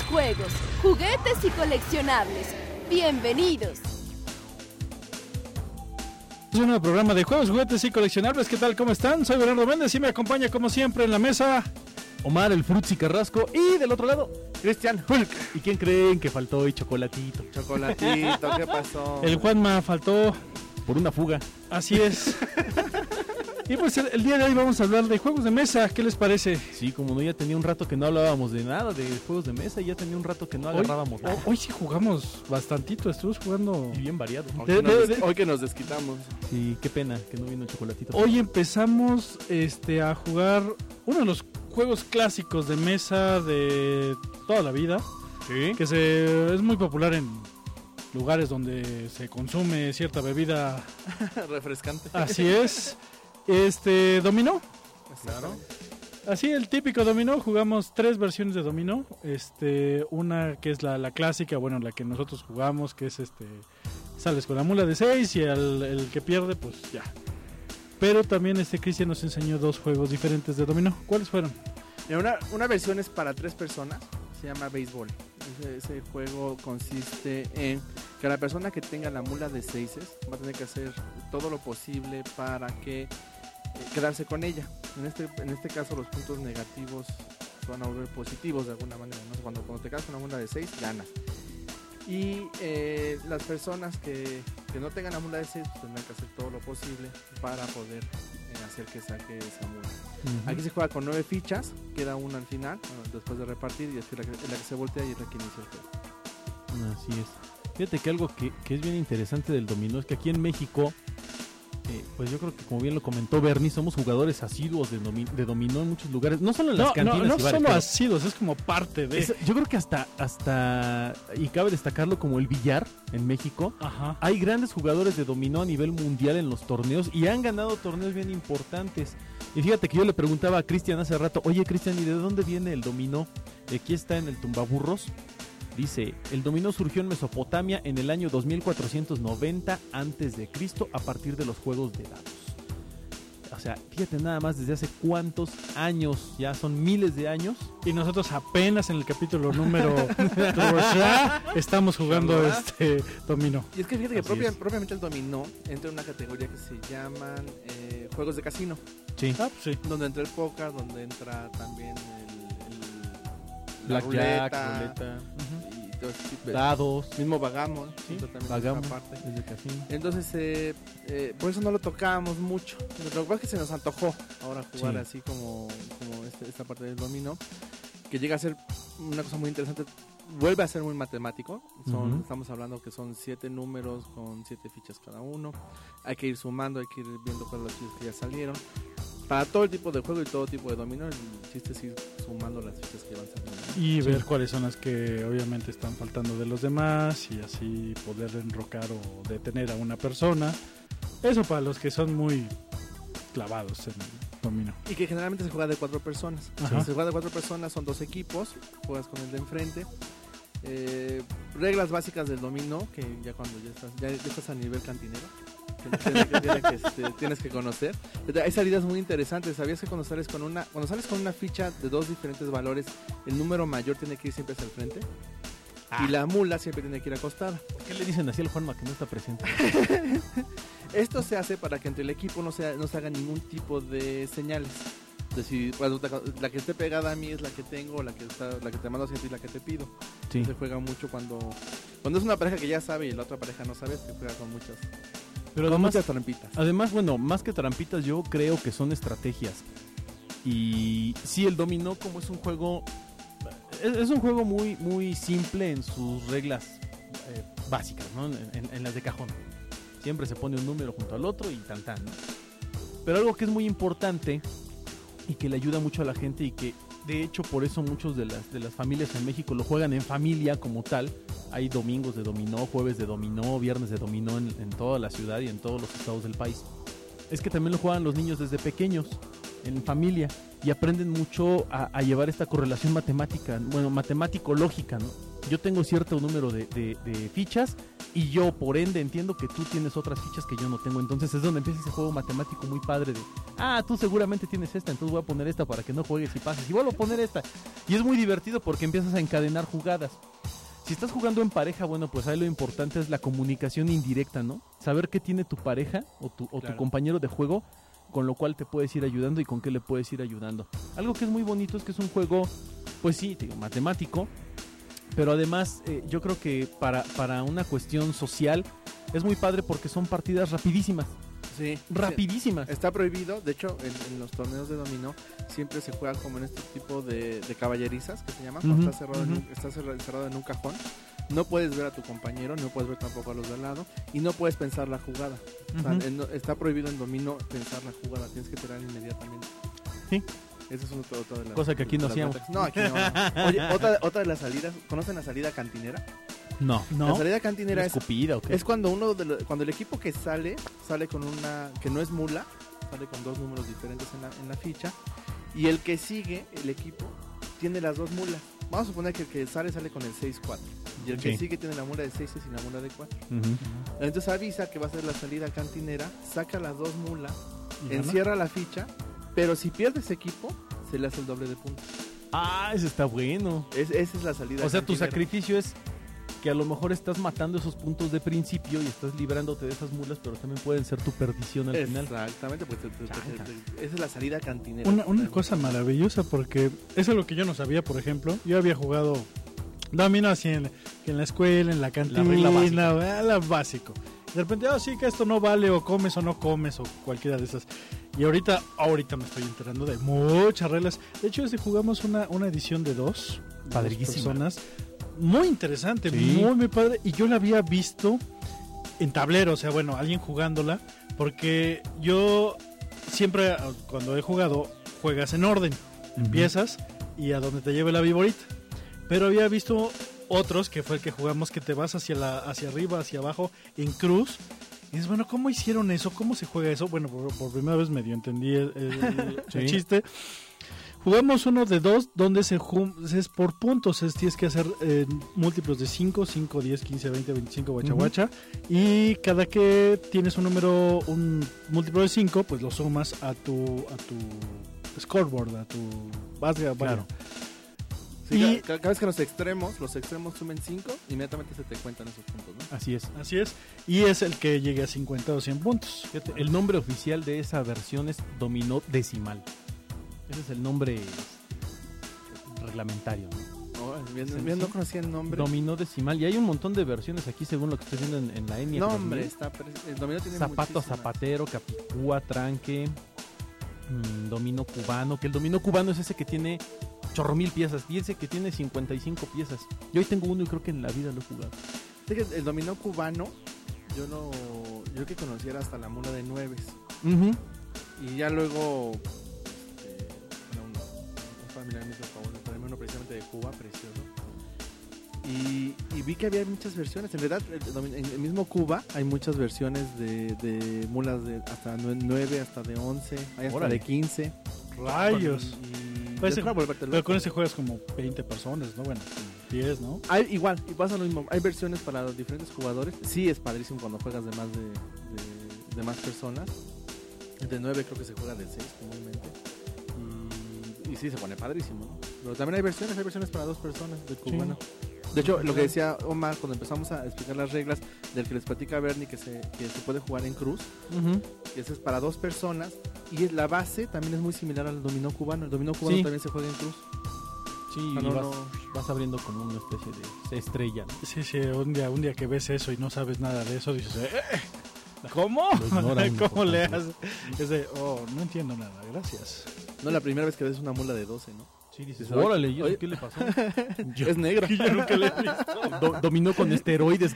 juegos, juguetes y coleccionables. Bienvenidos. Es un nuevo programa de juegos, juguetes y coleccionables. ¿Qué tal? ¿Cómo están? Soy Bernardo Méndez y me acompaña como siempre en la mesa Omar el Frutzi Carrasco y del otro lado Cristian Hulk. ¿Y quién creen que faltó hoy? Chocolatito. Chocolatito, ¿qué pasó? el Juanma faltó. Por una fuga. Así es. y pues el, el día de hoy vamos a hablar de juegos de mesa. ¿Qué les parece? Sí, como no, ya tenía un rato que no hablábamos de nada, de juegos de mesa, y ya tenía un rato que no agarrábamos hoy, nada. hoy sí jugamos bastantito. Estuvimos jugando. Y bien variado. Hoy, De- que nos, de- des- de- hoy que nos desquitamos. Sí, qué pena que no vino Chocolatito. Hoy empezamos este, a jugar uno de los juegos clásicos de mesa de toda la vida. ¿Sí? Que se, es muy popular en lugares donde se consume cierta bebida Refrescante. Así es. Este, dominó. Claro. Así, el típico dominó. Jugamos tres versiones de dominó. Este, una que es la, la clásica, bueno, la que nosotros jugamos, que es este, sales con la mula de seis y al, el que pierde, pues ya. Pero también este Cristian nos enseñó dos juegos diferentes de dominó. ¿Cuáles fueron? Una, una versión es para tres personas. Se llama béisbol. Ese, ese juego consiste en que la persona que tenga la mula de seises va a tener que hacer todo lo posible para que quedarse con ella. En este, en este caso los puntos negativos van a volver positivos de alguna manera. ¿no? Cuando, cuando te quedas con la mula de seis, ganas. Y eh, las personas que, que no tengan la mula de seis pues, tendrán que hacer todo lo posible para poder eh, hacer que saque esa mula. Aquí se juega con nueve fichas, queda una al final, bueno, después de repartir, y es la que, la que se voltea y es la que inicia el juego. Así es. Fíjate que algo que, que es bien interesante del dominó es que aquí en México, eh, pues yo creo que como bien lo comentó Bernie, somos jugadores asiduos de, domi- de dominó en muchos lugares, no solo en las No, no, cantinas no bares, solo asidos, es como parte de. Es- yo creo que hasta, hasta, y cabe destacarlo como el billar en México, Ajá. hay grandes jugadores de dominó a nivel mundial en los torneos y han ganado torneos bien importantes. Y fíjate que yo le preguntaba a Cristian hace rato, oye Cristian, ¿y de dónde viene el dominó? Aquí está en el tumbaburros. Dice, el dominó surgió en Mesopotamia en el año 2490 antes de Cristo a partir de los juegos de dados. O sea, fíjate nada más desde hace cuántos años, ya son miles de años. Y nosotros apenas en el capítulo número estamos jugando este dominó. Y es que fíjate que propia- es. propiamente el dominó entra en una categoría que se llaman eh, juegos de casino, Sí. Ah, pues sí. donde entra el póker, donde entra también la Blackjack, ruleta, ruleta, ujú. y todo ese tipo de- dados, mismo Vagamon, Sí, desde casino. Entonces, eh, eh, por eso no lo tocábamos mucho. Lo que pasa es que se nos antojó ahora jugar Sí. así como, como este- esta parte del dominó, que llega a ser una cosa muy interesante. Vuelve a ser muy matemático. Son. Estamos hablando que son siete números con siete fichas cada uno. Hay que ir sumando, hay que ir viendo cuáles los fichas que ya salieron. Para todo el tipo de juego y todo tipo de dominó, el chiste es ir sumando las fichas que van saliendo. Y ver cuáles son las que obviamente están faltando de los demás y así poder enrocar o detener a una persona. Eso para los que son muy clavados en el dominó. Y que generalmente se juega de cuatro personas. Ajá. Se juega de cuatro personas, son dos equipos, juegas con el de enfrente. Eh, reglas básicas del dominó, que ya cuando ya estás, ya, ya estás a nivel cantinero, tienes que, tienes que, este, tienes que conocer. Hay salidas muy interesantes. ¿Sabías que cuando sales con una, cuando sales con una ficha de dos diferentes valores, el número mayor tiene que ir siempre hacia el frente? Y la mula siempre tiene que ir acostada. ¿Por qué le dicen así al Juanma que no está presente? Esto se hace para que entre el equipo no se, no se haga ningún tipo de señales. Es decir, te- la que esté pegada a mí es la que tengo, la que está, la que te mando hacia ti es la que te pido. Sí. Se juega mucho cuando cuando es una pareja que ya sabe y la otra pareja no sabe, se juega con muchas, Pero con además, muchas trampitas. además, bueno, más que trampitas, yo creo que son estrategias. Y sí, el dominó como es un juego... Es, es un juego muy, muy simple en sus reglas eh, básicas, ¿no? En, en- en las de cajón. Siempre se pone un número junto al otro y tan tan, ¿no? Pero algo que es muy importante y que le ayuda mucho a la gente y que de hecho por eso muchos de las, de las familias en México lo juegan en familia como tal. Hay domingos de dominó, jueves de dominó, viernes de dominó en, en toda la ciudad y en todos los estados del país. Es que también lo juegan los niños desde pequeños. En familia y aprenden mucho a, a llevar esta correlación matemática, bueno, matemático-lógica, ¿no? Yo tengo cierto número de, de- de fichas y yo por ende entiendo que tú tienes otras fichas que yo no tengo. Entonces es donde empieza ese juego matemático muy padre de, ah, tú seguramente tienes esta, entonces voy a poner esta para que no juegues y pases. Y vuelvo a poner esta. Y es muy divertido porque empiezas a encadenar jugadas. Si estás jugando en pareja, bueno, pues ahí lo importante es la comunicación indirecta, ¿no? Saber qué tiene tu pareja o tu, o tu compañero de juego con lo cual te puedes ir ayudando y con qué le puedes ir ayudando. Algo que es muy bonito es que es un juego, pues sí, te digo, matemático, pero además eh, yo creo que para, para una cuestión social es muy padre porque son partidas rapidísimas, Sí. rapidísimas. Está prohibido, de hecho, en, en los torneos de dominó siempre se juega como en este tipo de, de caballerizas que se llaman, cuando está, cerrado en ujú. un, está cerra- encerrado en un cajón. No puedes ver a tu compañero, no puedes ver tampoco a los de al lado y no puedes pensar la jugada. O sea, Ujú. en- no- está prohibido en dominó pensar la jugada, tienes que tirar inmediatamente. Sí. Eso es otra, otra de las Cosa que aquí no hacíamos. No, aquí no. no. Oye, otra, otra de las salidas, ¿conocen la salida cantinera? No, La ¿No? salida cantinera es escupida o qué? es cuando uno de lo- cuando el equipo que sale sale con una que no es mula, sale con dos números diferentes en la, en la ficha y el que sigue, el equipo tiene las dos mulas. Vamos a suponer que el que sale sale con el 6-4 y el que Sí. sigue tiene la mula de 6 y la mula de 4. Ujú. Entonces avisa que va a ser la salida cantinera, saca las dos mulas, encierra la ficha, pero si pierde ese equipo se le hace el doble de puntos. Ah, ese está bueno. Es- esa es la salida. O sea, tu sacrificio es que a lo mejor estás matando esos puntos de principio y estás librándote de esas mulas, pero también pueden ser tu perdición al final. Exactamente, pues esa es la salida cantinera. Una, una cosa maravillosa porque eso es lo que yo no sabía, por ejemplo. Yo había jugado domino así en, en la escuela, en la cantina, regla básica. la básico. De repente, ah, sí, que esto no vale, o comes o no comes, o cualquiera de esas. Y ahorita, ahorita me estoy enterando de muchas reglas. De hecho, este jugamos una, una edición de dos, de dos Padrísima. personas. Muy interesante, Sí. muy, muy padre. Y yo la había visto en tablero, o sea, bueno, alguien jugándola, porque yo siempre, cuando he jugado, juegas en orden empiezas y a donde te lleve la viborita. Pero había visto otros, que fue el que jugamos, que te vas hacia, la, hacia arriba, hacia abajo, en cruz. Y dices, bueno, ¿cómo hicieron eso? ¿Cómo se juega eso? Bueno, por, por primera vez medio entendí el, el- el Sí. chiste. Jugamos uno de dos, donde se es por puntos, es, tienes que hacer eh, múltiplos de 5, 5, 10, 15, 20, 25, guacha Ujú. guacha. Y cada que tienes un número, un múltiplo de 5, pues lo sumas a tu, a tu scoreboard, a tu base. Claro. Sí, Y- ca- cada, vez que los extremos, los extremos sumen 5, inmediatamente se te cuentan esos puntos, ¿no? Así es. Así es. Y es el que llegue a 50 o 100 puntos. Fíjate, el nombre oficial de esa versión es dominó decimal. Ese es el nombre este, reglamentario. ¿no? Oh, bien, bien, no conocía el nombre. Dominó decimal. Y hay un montón de versiones aquí según lo que estoy viendo en, en la ENIAC. no, 2000. hombre, está el dominó tiene Zapato a muchísimas. zapatero, capicúa, tranque, mm, dominó cubano. Que el dominó cubano es ese que tiene chorro mil piezas. Y ese que tiene 55 piezas. Yo hoy tengo uno y creo que en la vida lo he jugado. El dominó cubano, yo no, yo que conociera hasta la mula de nueves. Y ya luego, me hizo el favor de traerme uno precisamente de Cuba, precioso. Y, y vi que había muchas versiones. En verdad, en el mismo Cuba hay muchas versiones de, de mulas de hasta 9, hasta de 11, hay hasta Órale. de 15. Rayos. Y, Pues ese- Pero con ese juegas como 20 personas, ¿no? Bueno, 10, ¿no? Hay, igual, y pasa lo mismo. Hay versiones para los diferentes jugadores. Sí, es padrísimo cuando juegas de más de, de, de más personas. De 9 creo que se juega de 6 comúnmente. Sí, se pone padrísimo, ¿no? Pero también hay versiones, hay versiones para dos personas de cubano. De hecho, lo que decía Omar cuando empezamos a explicar las reglas del que les platica Bernie que se, que se puede jugar en cruz, que ese es para dos personas y la base también es muy similar al dominó cubano. El dominó cubano Sí. también se juega en cruz. Sí, Ah, y no, vas, no. vas abriendo como una especie de estrella. ¿no? Sí, sí, un día, un día que ves eso y no sabes nada de eso, dices, "Eh, ¿cómo? ¿Cómo le haces? Es de, oh, no entiendo nada, gracias. No la primera vez que ves una mula de 12, ¿no? Sí, dices, órale, ¿y eso qué le pasó? Es negra. Yo nunca le he visto. Do- dominó con esteroides.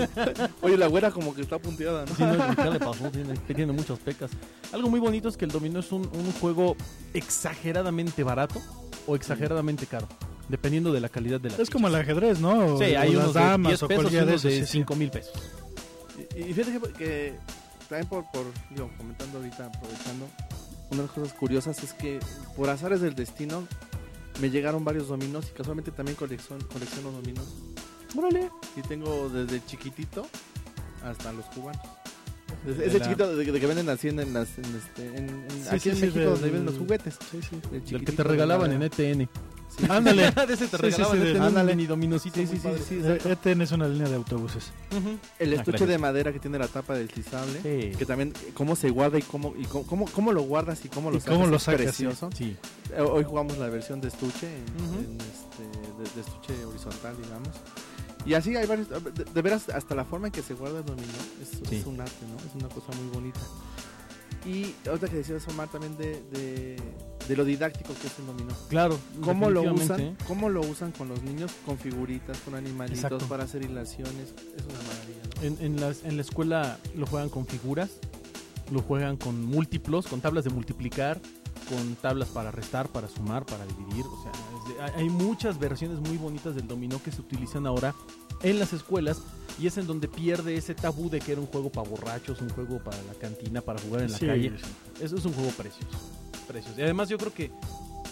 Oye, la güera como que está punteada, ¿no? Sí, no, ¿qué le pasó? Tiene, que tiene muchas pecas. Algo muy bonito es que el dominó es un, un juego exageradamente barato o exageradamente caro, dependiendo de la calidad de la Es ficha. como el ajedrez, ¿no? O- Sí, hay unos las de damas 10 o pesos y de de sí, sí. 5 mil pesos. Y, y fíjate que, que también por, por, digo, comentando ahorita, aprovechando, una de las cosas curiosas es que por azares del destino me llegaron varios dominos y casualmente también colecciono, colecciono dominos. Órale. Y tengo desde chiquitito hasta los cubanos. Desde- De ese la- chiquito de, de que venden así en, en las, en este, en- en- Sí, aquí sí, en sí, México del- donde venden los juguetes. Sí, sí. El que te regalaban en. ETN. Sí. Ándale. de ese te Sí, regalaban sí, ándale. mini dominicito Sí, sí, sí. ETN es una línea de autobuses. El Ah, estuche de madera que tiene la tapa deslizable. Sí. Que también, cómo se guarda y cómo, y cómo, cómo, cómo lo guardas y cómo lo Y sacas. cómo lo es sacas, precioso. Sí. Eh, Hoy jugamos la versión de estuche, en, este, de, de estuche horizontal, digamos. Y así hay varios, de, de veras, hasta la forma en que se guarda el dominó es, Sí. es un arte, ¿no? Es una cosa muy bonita. Y otra que decías, Omar, también de, de, de lo didáctico que es el dominó. Claro. ¿Cómo lo usan? ¿Cómo lo usan con los niños? Con figuritas, con animalitos, Exacto. para hacer hilaciones. Es una maravilla, ¿no? En, en, las, en la escuela lo juegan con figuras, lo juegan con múltiplos, con tablas de multiplicar, con tablas para restar, para sumar, para dividir. O sea, de- hay- hay muchas versiones muy bonitas del dominó que se utilizan ahora en las escuelas y es en donde pierde ese tabú de que era un juego para borrachos, un juego para la cantina, para jugar en la Sí, calle. sí. Eso es un juego precioso. Precioso. Y además yo creo que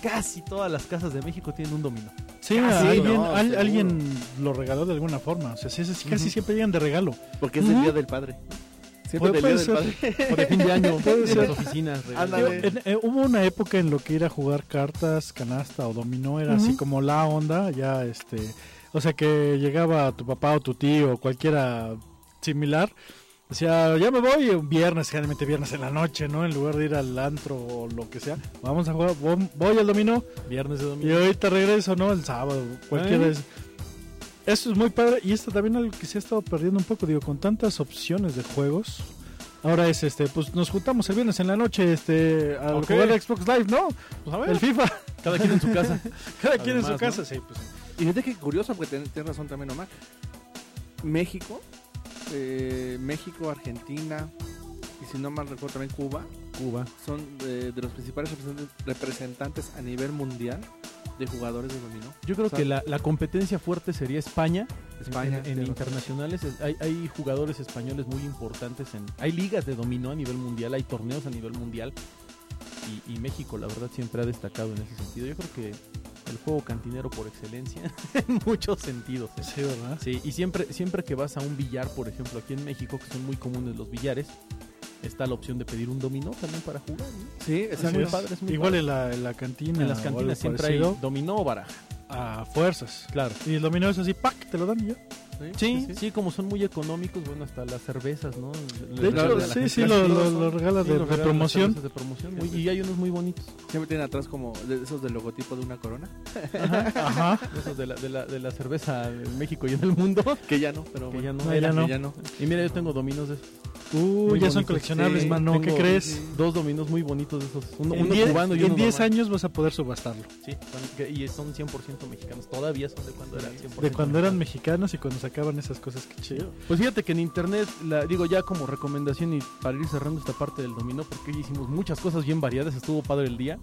casi todas las casas de México tienen un dominó. Sí, alguien, no, al- seguro. alguien lo regaló de alguna forma. O sea, sí, sí, casi siempre llegan de regalo. Porque es el Día del Padre. Siempre Puede- del Día puede del Padre. O de fin de año, Puede ser. las oficinas. en- eh, hubo una época en lo que ir a jugar cartas, canasta o dominó era así como la onda, ya este, o sea que llegaba tu papá o tu tío o cualquiera similar, decía, ya me voy un viernes, generalmente viernes en la noche, ¿no? En lugar de ir al antro o lo que sea, vamos a jugar, voy al dominó Viernes de y domingo. ahorita regreso, ¿no? El sábado, cualquiera Eh. es. Eso es muy padre y esto también algo que se ha estado perdiendo un poco, digo, con tantas opciones de juegos. Ahora es este, pues nos juntamos el viernes en la noche, este, a Ok. jugar Xbox Live, ¿no? Pues a ver, El FIFA. cada quien en su casa. Cada quien en su Además, casa, sí, pues. Y fíjate que curioso, porque tienes razón también, Omar. México, eh, México, Argentina, y si no mal recuerdo también Cuba, Cuba. son eh, de los principales representantes, a nivel mundial de jugadores de dominó. Yo creo O sea, que la, la competencia fuerte sería España. España, En, internacionales es- hay, hay jugadores españoles muy importantes. en Hay ligas de dominó a nivel mundial, hay torneos a nivel mundial. Y, y México, la verdad, siempre ha destacado en ese sentido. Yo creo que el juego cantinero por excelencia en muchos sentidos. ¿eh? Sí, ¿verdad? Sí, y siempre, siempre que vas a un billar, por ejemplo, aquí en México, que son muy comunes los billares, está la opción de pedir un dominó también para jugar. ¿no? Sí, está muy es. padre, es muy Igual padre. en la, en la cantina. En las cantinas siempre parecido, hay dominó o baraja. A fuerzas. Claro. Y el dominó es así, ¡pac! Te lo dan y ya. Sí, sí, como son muy económicos, bueno, hasta las cervezas, ¿no? De hecho, sí, sí, lo, lo, lo regalas de, de promoción. De promoción muy- y hay unos muy bonitos. Siempre tienen atrás como de esos del logotipo de una corona. Ajá. Esos de la, de, la, de la cerveza en México y en el mundo. Que ya no, pero Que bueno, ya no. No, era, ya no. que ya no. Y mira, yo tengo dominos de esos. Uh, Muy ya son coleccionables, Sí, mano. ¿Qué crees? Dos dominos muy bonitos de esos. Uno, En uno 10 cubano y en uno 10 normal. años vas a poder subastarlo. Sí, son, y son 100% mexicanos. Todavía son de cuando eran 100% De cuando eran mexicanos. mexicanos y cuando sacaban esas cosas, que chido. Pues fíjate que en internet, la, digo ya como recomendación y para ir cerrando esta parte del dominó, porque hicimos muchas cosas bien variadas, estuvo padre el día.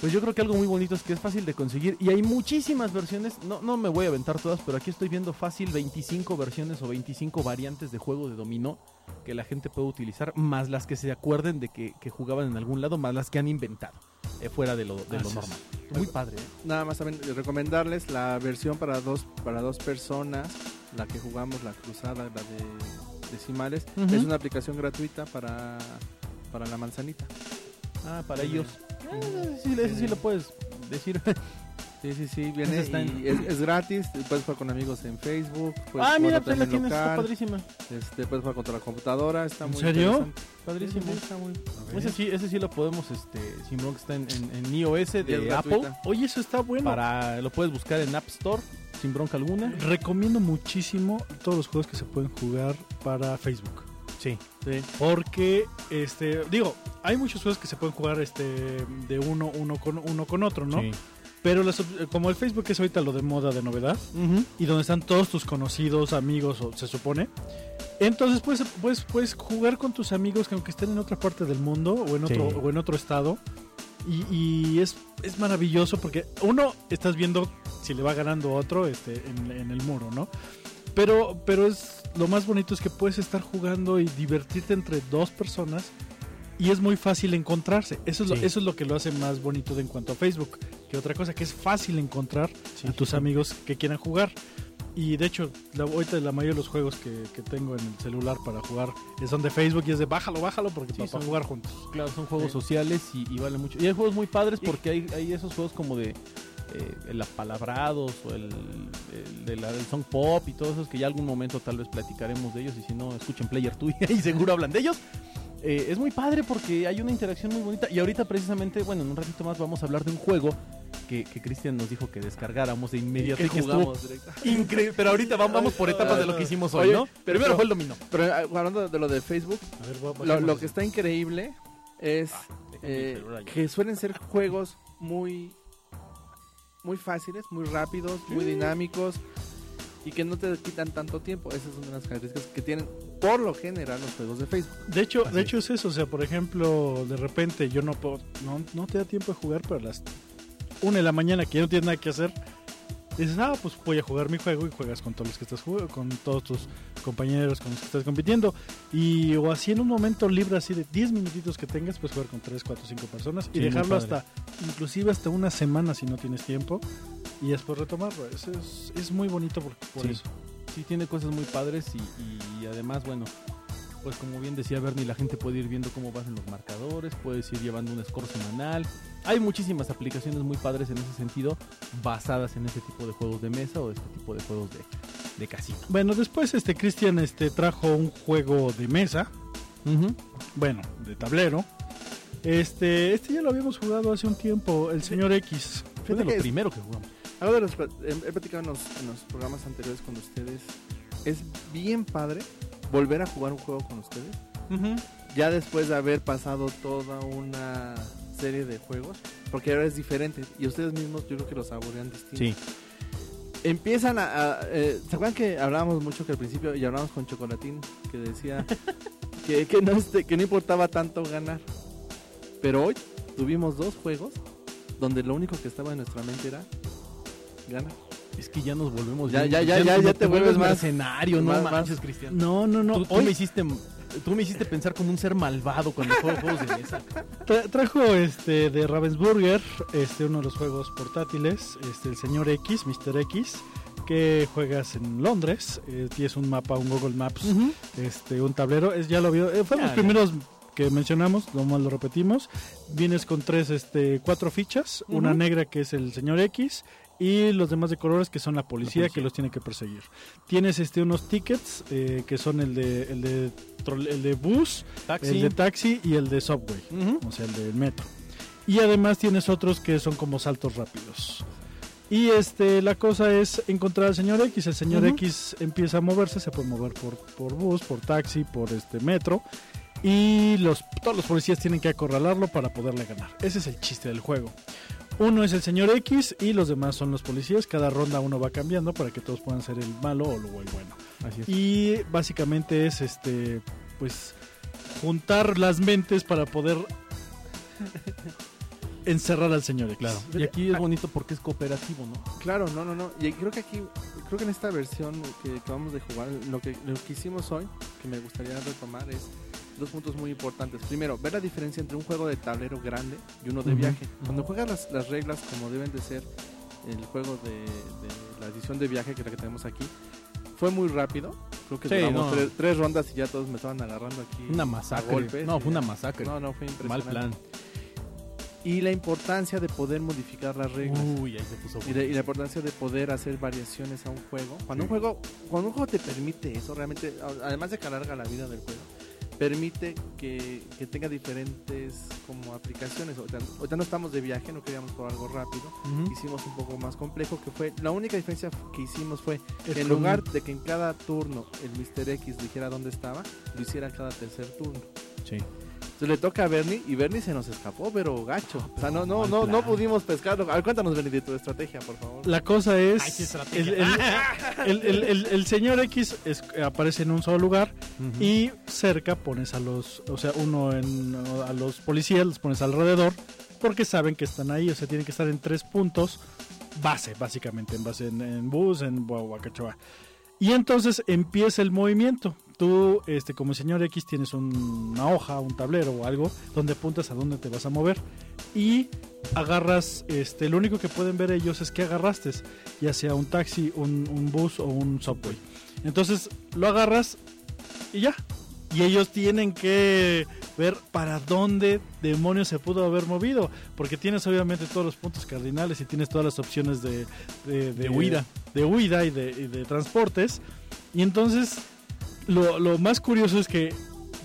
Pues yo creo que algo muy bonito es que es fácil de conseguir y hay muchísimas versiones, no, no me voy a aventar todas, pero aquí estoy viendo fácil 25 versiones o 25 variantes de juego de dominó que la gente puede utilizar, más las que se acuerden de que, que jugaban en algún lado, más las que han inventado, eh, fuera de lo, de lo normal. Muy padre. Nada más también recomendarles la versión para dos para dos personas, la que jugamos, la cruzada, la de decimales. Es una aplicación gratuita para, para la manzanita. Ah, para Sí. ellos. Ah, sí, ese sí lo puedes decir. Sí, sí, sí, viene está en- y es, es gratis. Puedes jugar con amigos en Facebook. Puedes ah, mira, pues la tienes, está padrísima. este, puedes jugar contra la computadora. Está ¿En muy serio? Padrísimo. Sí, sí, está muy- Ese sí, ese sí lo podemos, este, sin bronca, está en, en, en iOS de gratuita. Apple. Oye, eso está bueno. Para, lo puedes buscar en App Store, sin bronca alguna. Recomiendo muchísimo todos los juegos que se pueden jugar para Facebook. Sí. Sí. Porque, este, digo, hay muchos juegos que se pueden jugar este, de uno, uno, con, uno con otro, ¿no? Pero las como el Facebook es ahorita lo de moda, de novedad, y donde están todos tus conocidos, amigos, o se supone. Entonces puedes, puedes, puedes jugar con tus amigos que aunque estén en otra parte del mundo o en otro, Sí. o en otro estado. Y, y es, es maravilloso porque uno estás viendo si le va ganando otro este, en, en el muro, ¿no? Pero, pero es lo más bonito es que puedes estar jugando y divertirte entre dos personas y es muy fácil encontrarse. Eso es, lo, eso es lo que lo hace más bonito de en cuanto a Facebook. Que otra cosa, que es fácil encontrar Sí, a tus amigos que quieran jugar. Y de hecho, la, ahorita la mayoría de los juegos que, que tengo en el celular para jugar son de Facebook y es de bájalo, bájalo, porque Sí, para, jugar juntos. Claro, son juegos sociales y, y vale mucho. Y hay juegos muy padres porque hay, hay esos juegos como de eh, el apalabrados o el, el de la, del song pop y todos esos que ya algún momento tal vez platicaremos de ellos y si no escuchen Player 2 y seguro hablan de ellos. Eh, es muy padre porque hay una interacción muy bonita y ahorita precisamente, bueno, en un ratito más vamos a hablar de un juego que, que Cristian nos dijo que descargáramos de inmediato y que jugamos increíble. Pero ahorita vamos, vamos por etapas de lo que hicimos hoy, Oye, ¿no? pero- Primero fue el dominó. Pero eh, hablando de lo de Facebook, A ver, va- lo, que está increíble es eh, que suelen ser juegos muy muy fáciles, muy rápidos, muy dinámicos y que no te quitan tanto tiempo. Esas son las características que tienen por lo general los juegos de Facebook. De hecho, Así de es. hecho es eso, o sea, por ejemplo, de repente yo no puedo, no, no te da tiempo de jugar, pero a las una de la mañana que ya no tienes nada que hacer, dices, ah, pues voy a jugar mi juego y juegas con todos los que estás jugando, con todos tus compañeros con los que estás compitiendo. Y o así en un momento libre así de 10 minutitos que tengas, pues jugar con 3, 4, 5 personas y dejarlo hasta, inclusive hasta una semana si no tienes tiempo. Y después retomarlo. Eso es, es muy bonito por, por Sí. eso. Sí, tiene cosas muy padres y, y además, bueno, pues como bien decía Bernie, la gente puede ir viendo cómo vas en los marcadores, puedes ir llevando un score semanal. Hay muchísimas aplicaciones muy padres en ese sentido, basadas en ese tipo de juegos de mesa o este tipo de juegos de, de casino. Bueno, después este Cristian este, trajo un juego de mesa. bueno, de tablero. Este, este ya lo habíamos jugado hace un tiempo, el señor X. Fue de lo es- primero que jugamos. Algo de los, he platicado en los, en los programas anteriores con ustedes. Es bien padre volver a jugar un juego con ustedes. Ya después de haber pasado toda una serie de juegos. Porque ahora es diferente. Y ustedes mismos yo creo que lo saborean distinto. Sí, Empiezan a... a- eh, ¿Se acuerdan que hablábamos mucho que al principio y hablábamos con Chocolatín? Que decía que, que, no, este, que no importaba tanto ganar. Pero hoy tuvimos dos juegos donde lo único que estaba en nuestra mente era ganar. es que ya nos volvemos. Ya, bien- ya, ya, ya, no ya te vuelves más- mercenario, no más- más- manches, Cristian. No, no, no. Tú, tú hoy me hiciste, tú me hiciste pensar como un ser malvado cuando juego juegos de mesa. tra- trajo este de Ravensburger, este uno de los juegos portátiles, este el señor X, Mr. X, que juegas en Londres, eh, tienes un mapa, un Google Maps, este un tablero, es ya lo vio, eh, fue Ya, los ya. primeros que mencionamos, nomás lo repetimos. Vienes con tres este cuatro fichas, una negra que es el señor X y los demás de colores que son la policía, policía. que los tiene que perseguir. Tienes este unos tickets eh, que son el de el de trol- el de bus, Taxi. el de taxi y el de subway, o sea, el del metro. Y además tienes otros que son como saltos rápidos. Y este la cosa es encontrar al señor X. El señor. X empieza a moverse, se puede mover por, por bus, por taxi, por este metro. Y los, todos los policías tienen que acorralarlo para poderle ganar. Ese es el chiste del juego. Uno es el señor X y los demás son los policías. Cada ronda uno va cambiando para que todos puedan ser el malo o luego el bueno. Así es. Y básicamente es este pues juntar las mentes para poder encerrar al señor X. Claro. Y aquí es bonito porque es cooperativo, ¿no? Claro, no, no, no. Y creo que aquí, creo que en esta versión que, vamos de jugar, lo que, lo que hicimos hoy, que me gustaría retomar, es dos puntos muy importantes. Primero, ver la diferencia entre un juego de tablero grande y uno de viaje. Cuando juegas las, las reglas como deben de ser el juego de, de la edición de viaje, que es la que tenemos aquí, fue muy rápido. Creo que Sí, duramos no. tres, tres rondas y ya todos me estaban agarrando aquí. Una a masacre. golpes, no, fue una masacre. No, no, fue Mal impresionante. plan. Y la importancia de poder modificar las reglas. Uy, ahí se puso Y, de- y la importancia de poder hacer variaciones a un juego. Cuando un juego, cuando un juego te permite eso, realmente, además de que alarga la vida del juego, permite que, que tenga diferentes como aplicaciones. Ahorita, ahorita no estamos de viaje, no queríamos por algo rápido. Hicimos un poco más complejo, que fue, la única diferencia que hicimos fue, Es en lugar de que en cada turno el Mr. X dijera dónde estaba, lo hiciera cada tercer turno. Sí. Entonces le toca a Bernie y Bernie se nos escapó, pero gacho. O sea, no, no, no, no pudimos pescarlo. A ver, cuéntanos, Bernie, de tu estrategia, por favor. La cosa es. Ay, qué el, estrategia. el- el- el- el- el señor X es- aparece en un solo lugar Ujú. y cerca pones a los. O sea, uno en, a los policías, los pones alrededor porque saben que están ahí. O sea, tienen que estar en tres puntos base, básicamente. En base en, en bus, en Huacachoa. Y entonces empieza el movimiento. Tú, este, como señor X, tienes un- una hoja, un tablero o algo donde apuntas a dónde te vas a mover. Y agarras, este, lo único que pueden ver ellos es que agarraste, ya sea un taxi, un, un bus o un subway. Entonces lo agarras y ya. Y ellos tienen que ver para dónde demonios se pudo haber movido. Porque tienes obviamente todos los puntos cardinales y tienes todas las opciones de, de, De huida. de huida y de, y de transportes. Y entonces lo, lo más curioso es que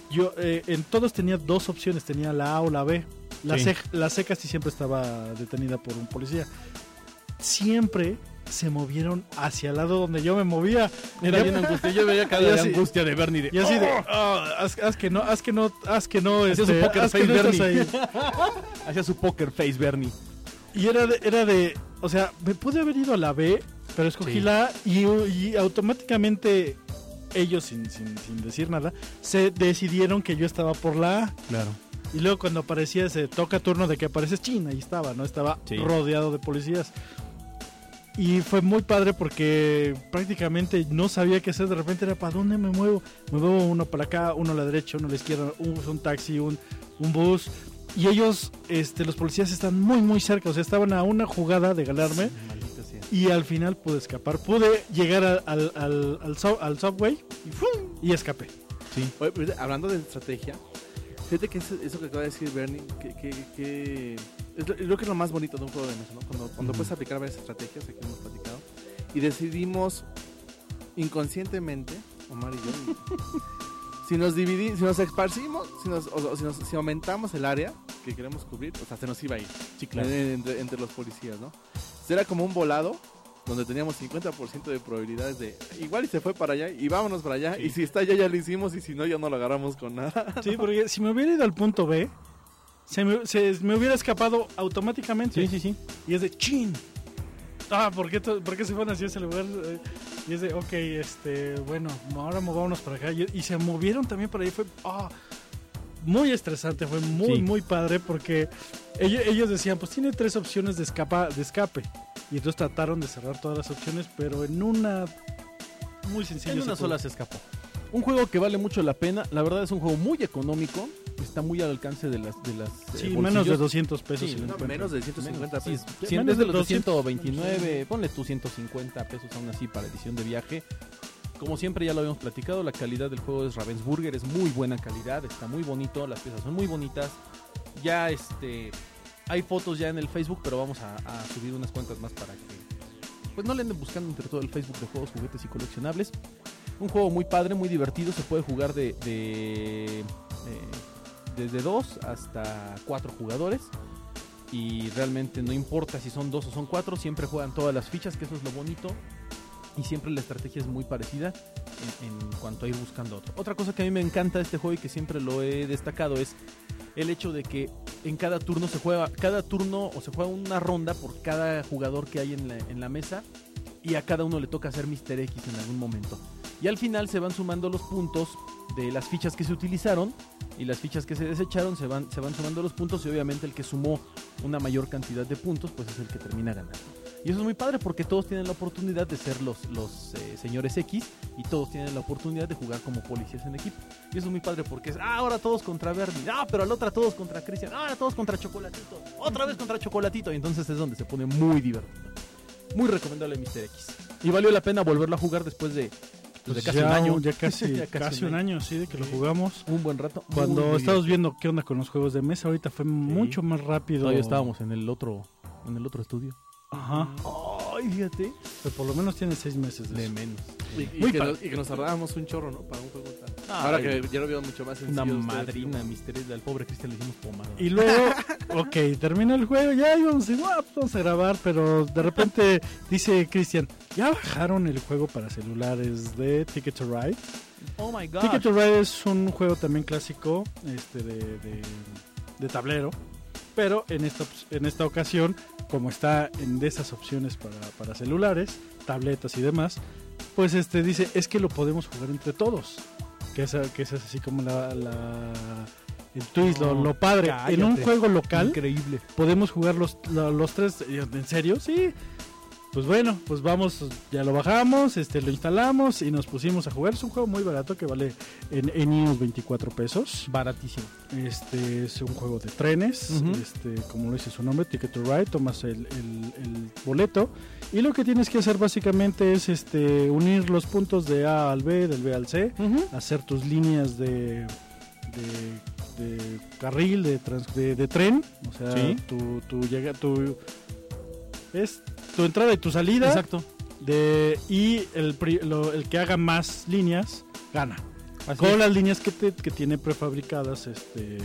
yo eh, en todos tenía dos opciones, tenía la A o la B. La, Sí. C, la C casi siempre estaba detenida por un policía. Siempre se movieron hacia el lado donde yo me movía. Era Ya- bien angustia. Yo veía cada angustia de Bernie. De, Y así de, ¡Oh! "Ah, haz, haz que no, haz que no, haz que no, Hacía su este, poker face, no Bernie. ahí". Hacía su poker face, Bernie. Y era de, era de, o sea, me pude haber ido a la B, pero escogí Sí. la A y, y automáticamente ellos, sin, sin, sin decir nada, se decidieron que yo estaba por la A. Claro. Y luego cuando aparecía ese toca turno de que apareces China, ahí estaba, ¿no? Estaba Sí. rodeado de policías. Y fue muy padre porque prácticamente no sabía qué hacer. De repente era, ¿para dónde me muevo? Me muevo uno para acá, uno a la derecha, uno a la izquierda, un, un taxi, un, un bus. Y ellos, este, los policías están muy, muy cerca. O sea, estaban a una jugada de ganarme. Sea. Y al final pude escapar. Pude llegar al, al, al, al sub- al subway y, ¡fum! y escapé. Sí. Oye, pues, hablando de estrategia, fíjate que eso, eso que acaba de decir Bernie, que, que, que es lo, creo que es lo más bonito de un juego de mesa, ¿no? Cuando, cuando puedes aplicar varias estrategias, aquí hemos platicado, y decidimos inconscientemente, Omar y yo, si nos dividimos, si nos esparcimos, si, nos, o- o si, nos- si aumentamos el área que queremos cubrir, o sea, se nos iba a ir Sí, claro. en- entre, entre los policías, ¿no? Era como un volado donde teníamos 50% de probabilidades de igual y se fue para allá y vámonos para allá Sí. y si está allá ya lo hicimos y si no ya no lo agarramos con nada. Sí, porque si me hubiera ido al punto B, se me, se me hubiera escapado automáticamente. Sí, sí, sí. Y es de chin. Ah, ¿por qué, to- por qué se fueron hacia ese lugar? Eh, Y es de, ok, este, bueno, ahora movámonos para acá. Y, y se movieron también para ahí. Fue ah, muy estresante, fue muy, Sí. muy padre porque ellos, ellos decían, pues tiene tres opciones de, escapa, de escape. Y entonces trataron de cerrar todas las opciones, pero en una muy sencilla. En una sola se escapó. Un juego que vale mucho la pena. La verdad es un juego muy económico. Está muy al alcance de las. De las eh, Sí, menos de 200 pesos. Sí, No, menos de 150 Sí, pesos. es- Sí, menos de los de 200, 129, ponle tus 150 pesos aún así para edición de viaje. Como siempre ya lo habíamos platicado, la calidad del juego es Ravensburger, es muy buena calidad, está muy bonito, las piezas son muy bonitas. Ya este hay fotos ya en el Facebook, pero vamos a, subir unas cuantas más para que pues no le anden buscando entre todo el Facebook de juegos, juguetes y coleccionables. Un juego muy padre, muy divertido, se puede jugar de, de eh, desde 2 hasta 4 jugadores y realmente no importa si son dos o son cuatro, siempre juegan todas las fichas, que eso es lo bonito. Y siempre la estrategia es muy parecida en, cuanto a ir buscando otro. Otra cosa que a mí me encanta de este juego y que siempre lo he destacado es el hecho de que en cada turno se juega, cada turno o se juega una ronda por cada jugador que hay en la, mesa y a cada uno le toca hacer Mr. X en algún momento. Y al final se van sumando los puntos de las fichas que se utilizaron y las fichas que se desecharon se van, se van sumando los puntos y obviamente el que sumó una mayor cantidad de puntos pues es el que termina ganando. Y eso es muy padre porque todos tienen la oportunidad de ser los, los eh, señores X y todos tienen la oportunidad de jugar como policías en equipo. Y eso es muy padre porque es, ah, ahora todos contra Bernie, ah, pero al otra todos contra Cristian, ah, ahora todos contra Chocolatito, otra vez contra Chocolatito. Y entonces es donde se pone muy divertido. Muy recomendable Mr. X. Y valió la pena volverlo a jugar después de, pues, de Pues casi ya, un año. Ya casi, Ya casi casi un año, sí, de que lo jugamos. Un buen rato. Cuando estábamos viendo qué onda con los juegos de mesa, ahorita fue mucho más rápido. Todavía estábamos en el otro, en el otro estudio. Ajá. Ay, fíjate. Pero por lo menos tiene seis meses de De eso. menos. Y, y Muy que nos, y que nos tardábamos un chorro, ¿no? Para un juego tan... Ah, Ahora ay. que ya lo veo mucho más sencillo. Una ustedes, madrina. X, al pobre Cristian le hicimos pomada. Y luego, ok, termina el juego, ya íbamos, a decir, "Ah, pues vamos a grabar, pero de repente dice Cristian, ¿ya bajaron el juego para celulares de Ticket to Ride? oh my god. Ticket to Ride es un juego también clásico este, de, de- de tablero, pero en esta, en esta ocasión, como está en de esas opciones para, para celulares, tabletas y demás, pues este dice, es que lo podemos jugar entre todos. Que es, que es así como la, la- el twist, lo, No, lo padre. En un juego local Increíble. podemos jugar los, lo- los tres. Yo, ¿En serio? Sí. Pues bueno, pues vamos, ya lo bajamos, este, lo instalamos y nos pusimos a jugar. Es un juego muy barato que vale en, en unos 24 pesos. Baratísimo. Este es un juego de trenes, este, como lo dice su nombre, Ticket to Ride, tomas el, el- el boleto y lo que tienes que hacer básicamente es este, unir los puntos de A al B, del B al C, hacer tus líneas de, de, de carril, de, trans- de, de tren, o sea, Sí. tu, tu, llega, tu, es tu entrada y tu salida, Exacto. de, y el, lo- el que haga más líneas gana Así con es. las líneas que, te- que tiene prefabricadas este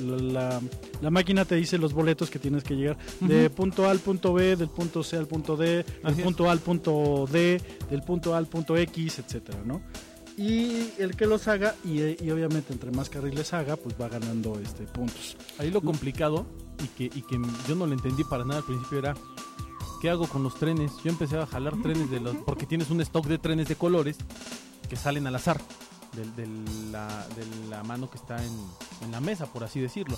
la, la- máquina te dice los boletos que tienes que llegar de punto A al punto B del punto C al punto D del Así es. punto A al punto D del punto A al punto X etcétera no y el que los haga y, y obviamente entre más carriles haga pues va ganando este puntos Ahí lo complicado y que, y que yo no lo entendí para nada al principio era ¿qué hago con los trenes? Yo empecé a jalar trenes de los porque tienes un stock de trenes de colores que salen al azar del- la, de la mano que está en, en la mesa, por así decirlo.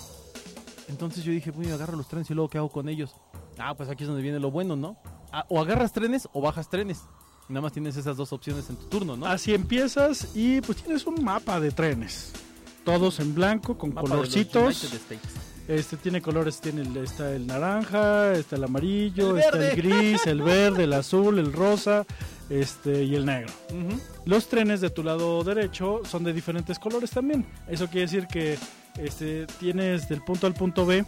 Entonces yo dije, voy a agarrar los trenes y luego ¿qué hago con ellos? Ah, pues aquí es donde viene lo bueno, ¿no? Ah, o agarras trenes o bajas trenes. Nada más tienes esas dos opciones en tu turno, ¿no? así empiezas y pues tienes un mapa de trenes todos en blanco con Mapa de los colorcitos. Este tiene colores, tiene el- está el naranja, está el amarillo, El está el gris, el verde, el azul, el rosa, este y el negro. Los trenes de tu lado derecho son de diferentes colores también. Eso quiere decir que este tienes del punto al punto B,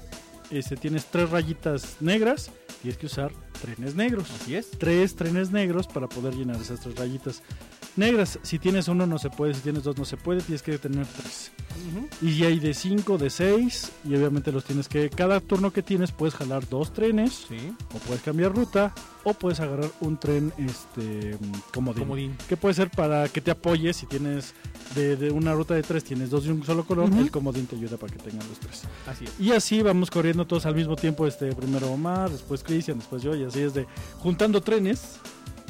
este tienes tres rayitas negras, tienes que usar trenes negros. Así es. Tres trenes negros para poder llenar esas tres rayitas negras. Si tienes uno no se puede, si tienes dos no se puede, tienes que tener tres. Y hay de 5, de 6 y obviamente los tienes que cada turno que tienes puedes jalar dos trenes Sí. o puedes cambiar ruta o puedes agarrar un tren este comodín. Comodín. Que puede ser para que te apoyes si tienes de, de una ruta de tres tienes dos de un solo color, Ujú. el comodín te ayuda para que tengan los tres. Así es. Y así vamos corriendo todos al mismo tiempo, este primero Omar, después Cristian, después yo y así es de juntando trenes.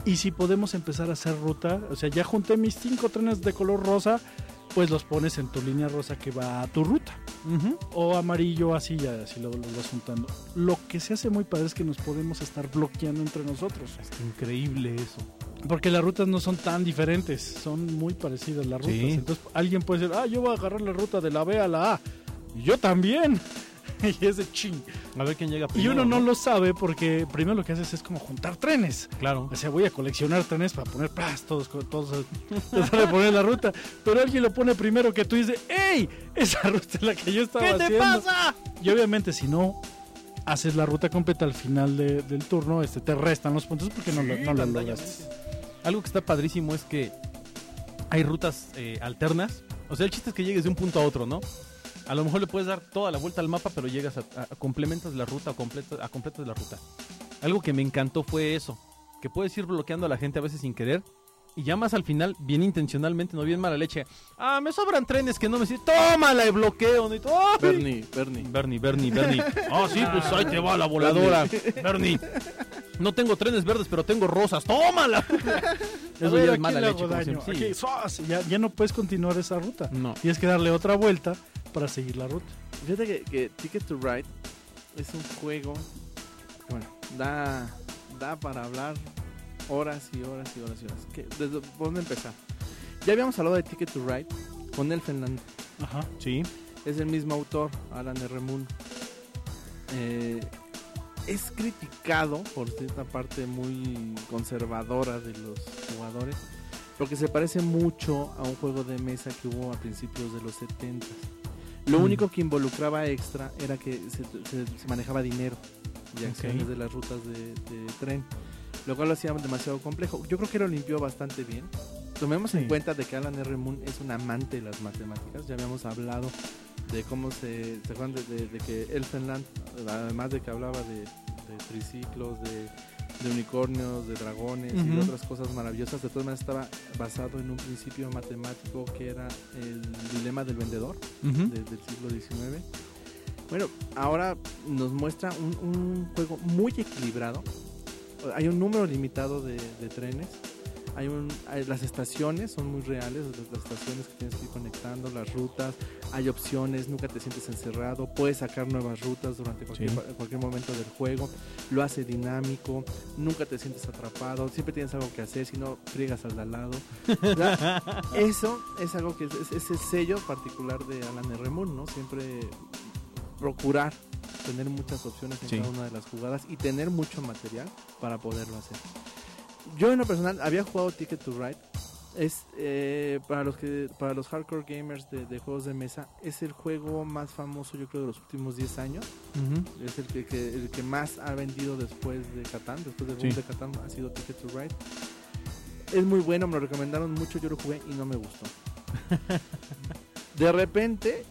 Y si podemos empezar a hacer ruta, o sea, ya junté mis cinco trenes de color rosa, pues los pones en tu línea rosa que va a tu ruta. O amarillo, así ya, así lo, vas juntando. Lo que se hace muy padre es que nos podemos estar bloqueando entre nosotros. Es increíble eso. Porque las rutas no son tan diferentes, son muy parecidas las rutas. Sí. Entonces alguien puede decir, ah, yo voy a agarrar la ruta de la B a la A. Y yo también. y es de ching. A ver quién llega Y primero. uno no lo sabe porque primero lo que haces es como juntar trenes. Claro. O sea, voy a coleccionar trenes para poner plas, todos, todos, tratar de poner la ruta. Pero alguien lo pone primero que tú y dice, ¡Ey! Esa ruta es la que yo estaba ¿Qué te haciendo". pasa? Y obviamente si no haces la ruta completa al final de- del turno, este te restan los puntos porque no, no la lograste. Algo que está padrísimo es que hay rutas eh, alternas. O sea, el chiste es que llegues de un punto a otro, ¿no? A lo mejor le puedes dar toda la vuelta al mapa, pero llegas a, a- a complementas la ruta, a completas, a completas la ruta. Algo que me encantó fue eso, que puedes ir bloqueando a la gente a veces sin querer. Y ya más al final, bien intencionalmente, no bien mala leche. Ah, me sobran trenes que no me sirven. Tómala y bloqueo. ¡ay! Bernie, Bernie. Bernie, Bernie, Bernie. Ah, sí, pues ahí te va la voladora. Bernie. No tengo trenes verdes, pero tengo rosas. ¡Tómala! Eso ya es mala le leche. ya, ya no puedes continuar esa ruta. No. Tienes que darle otra vuelta para seguir la ruta. Fíjate que, que Ticket to Ride es un juego que, bueno, da, da para hablar horas y horas y horas y horas. ¿Qué- ¿Desde dónde empezar? Ya habíamos hablado de Ticket to Ride con Elfenland. Ajá. Sí. Es el mismo autor, Alan R. Moon. Eh, es criticado por cierta parte muy conservadora de los jugadores porque se parece mucho a un juego de mesa que hubo a principios de los 70. Lo único que involucraba extra era que se, se- se manejaba dinero y acciones Ok. de las rutas de, de tren, lo cual lo hacía demasiado complejo. Yo creo que lo limpió bastante bien. Tomemos en cuenta de que Alan R. Moon es un amante de las matemáticas. Ya habíamos hablado de cómo se. ¿Se acuerdan de, de- de que Elfenland, además de que hablaba de triciclos, de, de unicornios, de dragones y de otras cosas maravillosas, de todas maneras estaba basado en un principio matemático que era el dilema del vendedor Ujú. de- del siglo XIX. Bueno, ahora nos muestra un, un juego muy equilibrado. Hay un número limitado de, de trenes. Hay un, hay- las estaciones son muy reales, las, las estaciones que tienes que ir conectando, las rutas, hay opciones, nunca te sientes encerrado, puedes sacar nuevas rutas durante cualquier, Sí. pa- cualquier momento del juego, lo hace dinámico, nunca te sientes atrapado, siempre tienes algo que hacer, si no friegas al de al lado. Eso es algo que es, es- es el sello particular de Alan R. ¿no? Siempre procurar tener muchas opciones en Sí. cada una de las jugadas y tener mucho material para poderlo hacer. Yo en lo personal había jugado Ticket to Ride. Es eh, para los que para los hardcore gamers de, de juegos de mesa es el juego más famoso yo creo de los últimos 10 años. Es el que, que- el que más ha vendido después de Catán, después del boom Sí. de Catán ha sido Ticket to Ride. Es muy bueno, me lo recomendaron mucho, yo lo jugué y no me gustó. de repente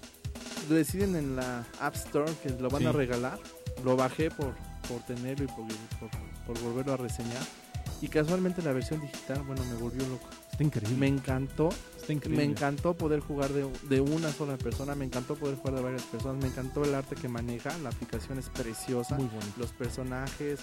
deciden en la App Store que lo van a regalar. Lo bajé por, por tenerlo y por, por, por volverlo a reseñar. Y casualmente la versión digital, bueno, me volvió loco. Está increíble. Me encantó Está increíble. me encantó poder jugar de, de una sola persona, me encantó poder jugar de varias personas, me encantó el arte que maneja, la aplicación es preciosa, Muy bonito. los personajes,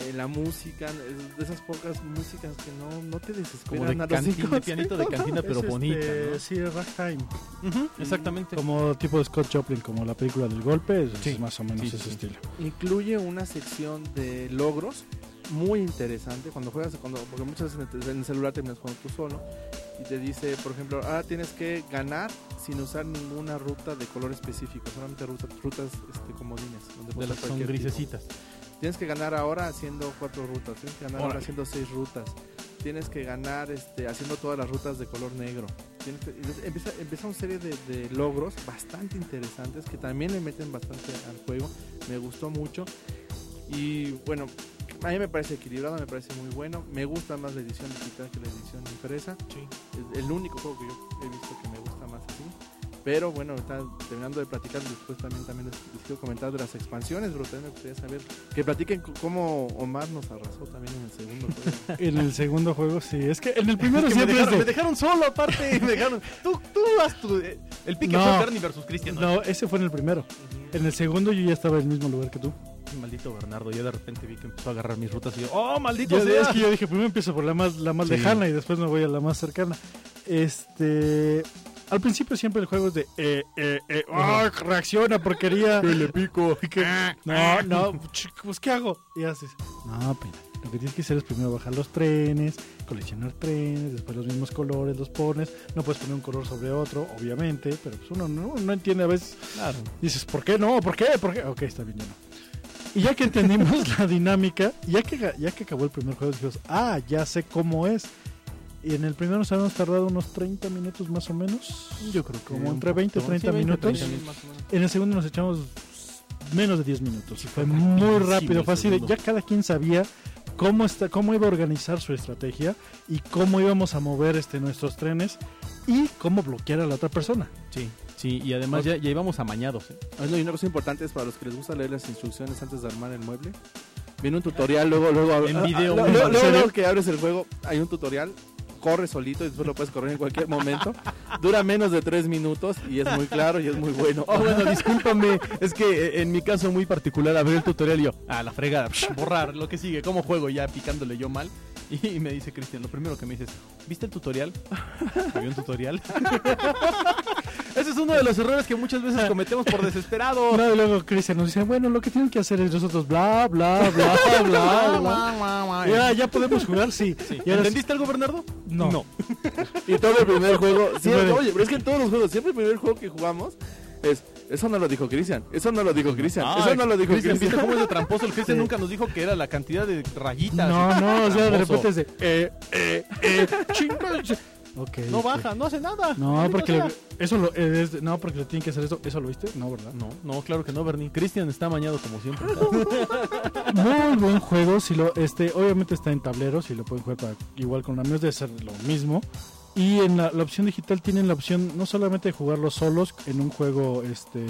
eh, la música, es de esas pocas músicas que no, no te Como desesperan de, a los cantina, de pianito de cantina, pero Es, bonita. este, ¿no? Sí, Ragtime. Ujú, exactamente. Como tipo de Scott Joplin, como la película del golpe, es Sí. más o menos Sí, ese sí. estilo. Incluye una sección de logros muy interesante cuando juegas, cuando, porque muchas veces en el- celular terminas jugando tú solo y te dice, por ejemplo, ahora tienes que ganar sin usar ninguna ruta de color específico, solamente rutas, rutas este, comodines. Donde De las son cualquier tipo. grisecitas. Tienes que ganar ahora haciendo cuatro rutas, tienes que ganar ahora haciendo seis rutas, tienes que ganar este, haciendo todas las rutas de color negro. Tienes que- empieza, empieza una serie de, de logros bastante interesantes que también le meten bastante al juego. Me gustó mucho. Y bueno, a mí me parece equilibrado, me parece muy bueno. Me gusta más la edición digital que la edición impresa. Es el único juego que yo he visto que me gusta más así. Pero bueno, está terminando de platicar, después también, también les, les quiero comentar de las expansiones, pero también me gustaría saber que platiquen cómo Omar nos arrasó también en el segundo juego. En el segundo juego, sí. Es que en el primero Es que me, siempre es dejaron, de- me dejaron solo aparte. me dejaron. Tú, tú haz tu. eh, El pique No. fue Bernie versus Cristian. ¿no? No, ese fue en el primero. En el segundo yo ya estaba en el mismo lugar que tú. Maldito Bernardo. Ya de repente vi que empezó a agarrar mis rutas y yo. ¡Oh, maldito Yo, sea! es que yo dije, primero empiezo por la más, la más Sí. lejana y después me voy a la más cercana. Este. Al principio siempre el juego es de. Eh, eh, eh, ¡ah! reacciona, porquería. le pico. No, no, ch- pues ¿qué hago? Y haces. No, pena. Lo que tienes que hacer es primero bajar los trenes, coleccionar trenes, después los mismos colores los pones. No puedes poner un color sobre otro, obviamente, pero pues uno no, no entiende a veces. Claro. Dices, ¿por qué no? ¿Por qué? ¿Por qué? Ok, está bien, ya no. Y ya que entendimos la dinámica, ya que, ya que acabó el primer juego, dijimos, ah, ya sé cómo es. Y en el primero nos habíamos tardado unos 30 minutos más o menos. Yo creo que. Como entre 20 y poquito. 30 Sí, 20, minutos. 30 minutos. Más o menos. En el segundo nos echamos menos de 10 minutos. Sí, fue muy rápido, fue así de, ya cada quien sabía cómo, está, cómo iba a organizar su estrategia y cómo íbamos a mover este, nuestros trenes y cómo bloquear a la otra persona. Sí, sí. Y además ya, ya íbamos amañados. ¿eh? Ah, no, y una cosa importante es para los que les gusta leer las instrucciones antes de armar el mueble. Viene un tutorial, luego, luego, En ah, video, ah, ¿en luego, luego, que abres el juego, hay un tutorial, corre solito y después lo puedes correr en cualquier momento. Dura menos de tres minutos y es muy claro y es muy bueno. Oh, bueno, discúlpame. Es que eh, en mi caso muy particular, abrí el tutorial y yo, ah, la fregada, psh, borrar, lo que sigue, cómo juego ya picándole yo mal. Y me dice Cristian, lo primero que me dices, ¿viste el tutorial? ¿Había un tutorial? Ese es uno de los errores que muchas veces cometemos por desesperado. No, y luego Cristian nos dice, bueno, lo que tienen que hacer es nosotros bla, bla, bla, bla, bla. Ya, ya podemos jugar, sí. Y ¿Entendiste algo, Bernardo? No. Y todo el primer juego, siempre, oye, pero es que en todos los juegos, siempre el primer juego que jugamos es, eso no lo dijo Cristian, eso no lo dijo Cristian, eso no lo dijo Cristian, ¿viste cómo es de tramposo? El Cristian Sí. nunca nos dijo que era la cantidad de rayitas. No, no, o sea, de repente es de, eh, eh, eh, chinga. No baja, no hace nada. No, porque lo- eso lo, eh, es no, porque lo tienen que hacer eso. ¿Eso lo viste? No, ¿verdad? No, no, claro que no, Bernie. Cristian está amañado como siempre. Muy buen juego. Si lo, este, obviamente está en tableros y lo pueden jugar para- igual con amigos de ser lo mismo. Y en la, la opción digital tienen la opción no solamente de jugarlo solos en un juego, este,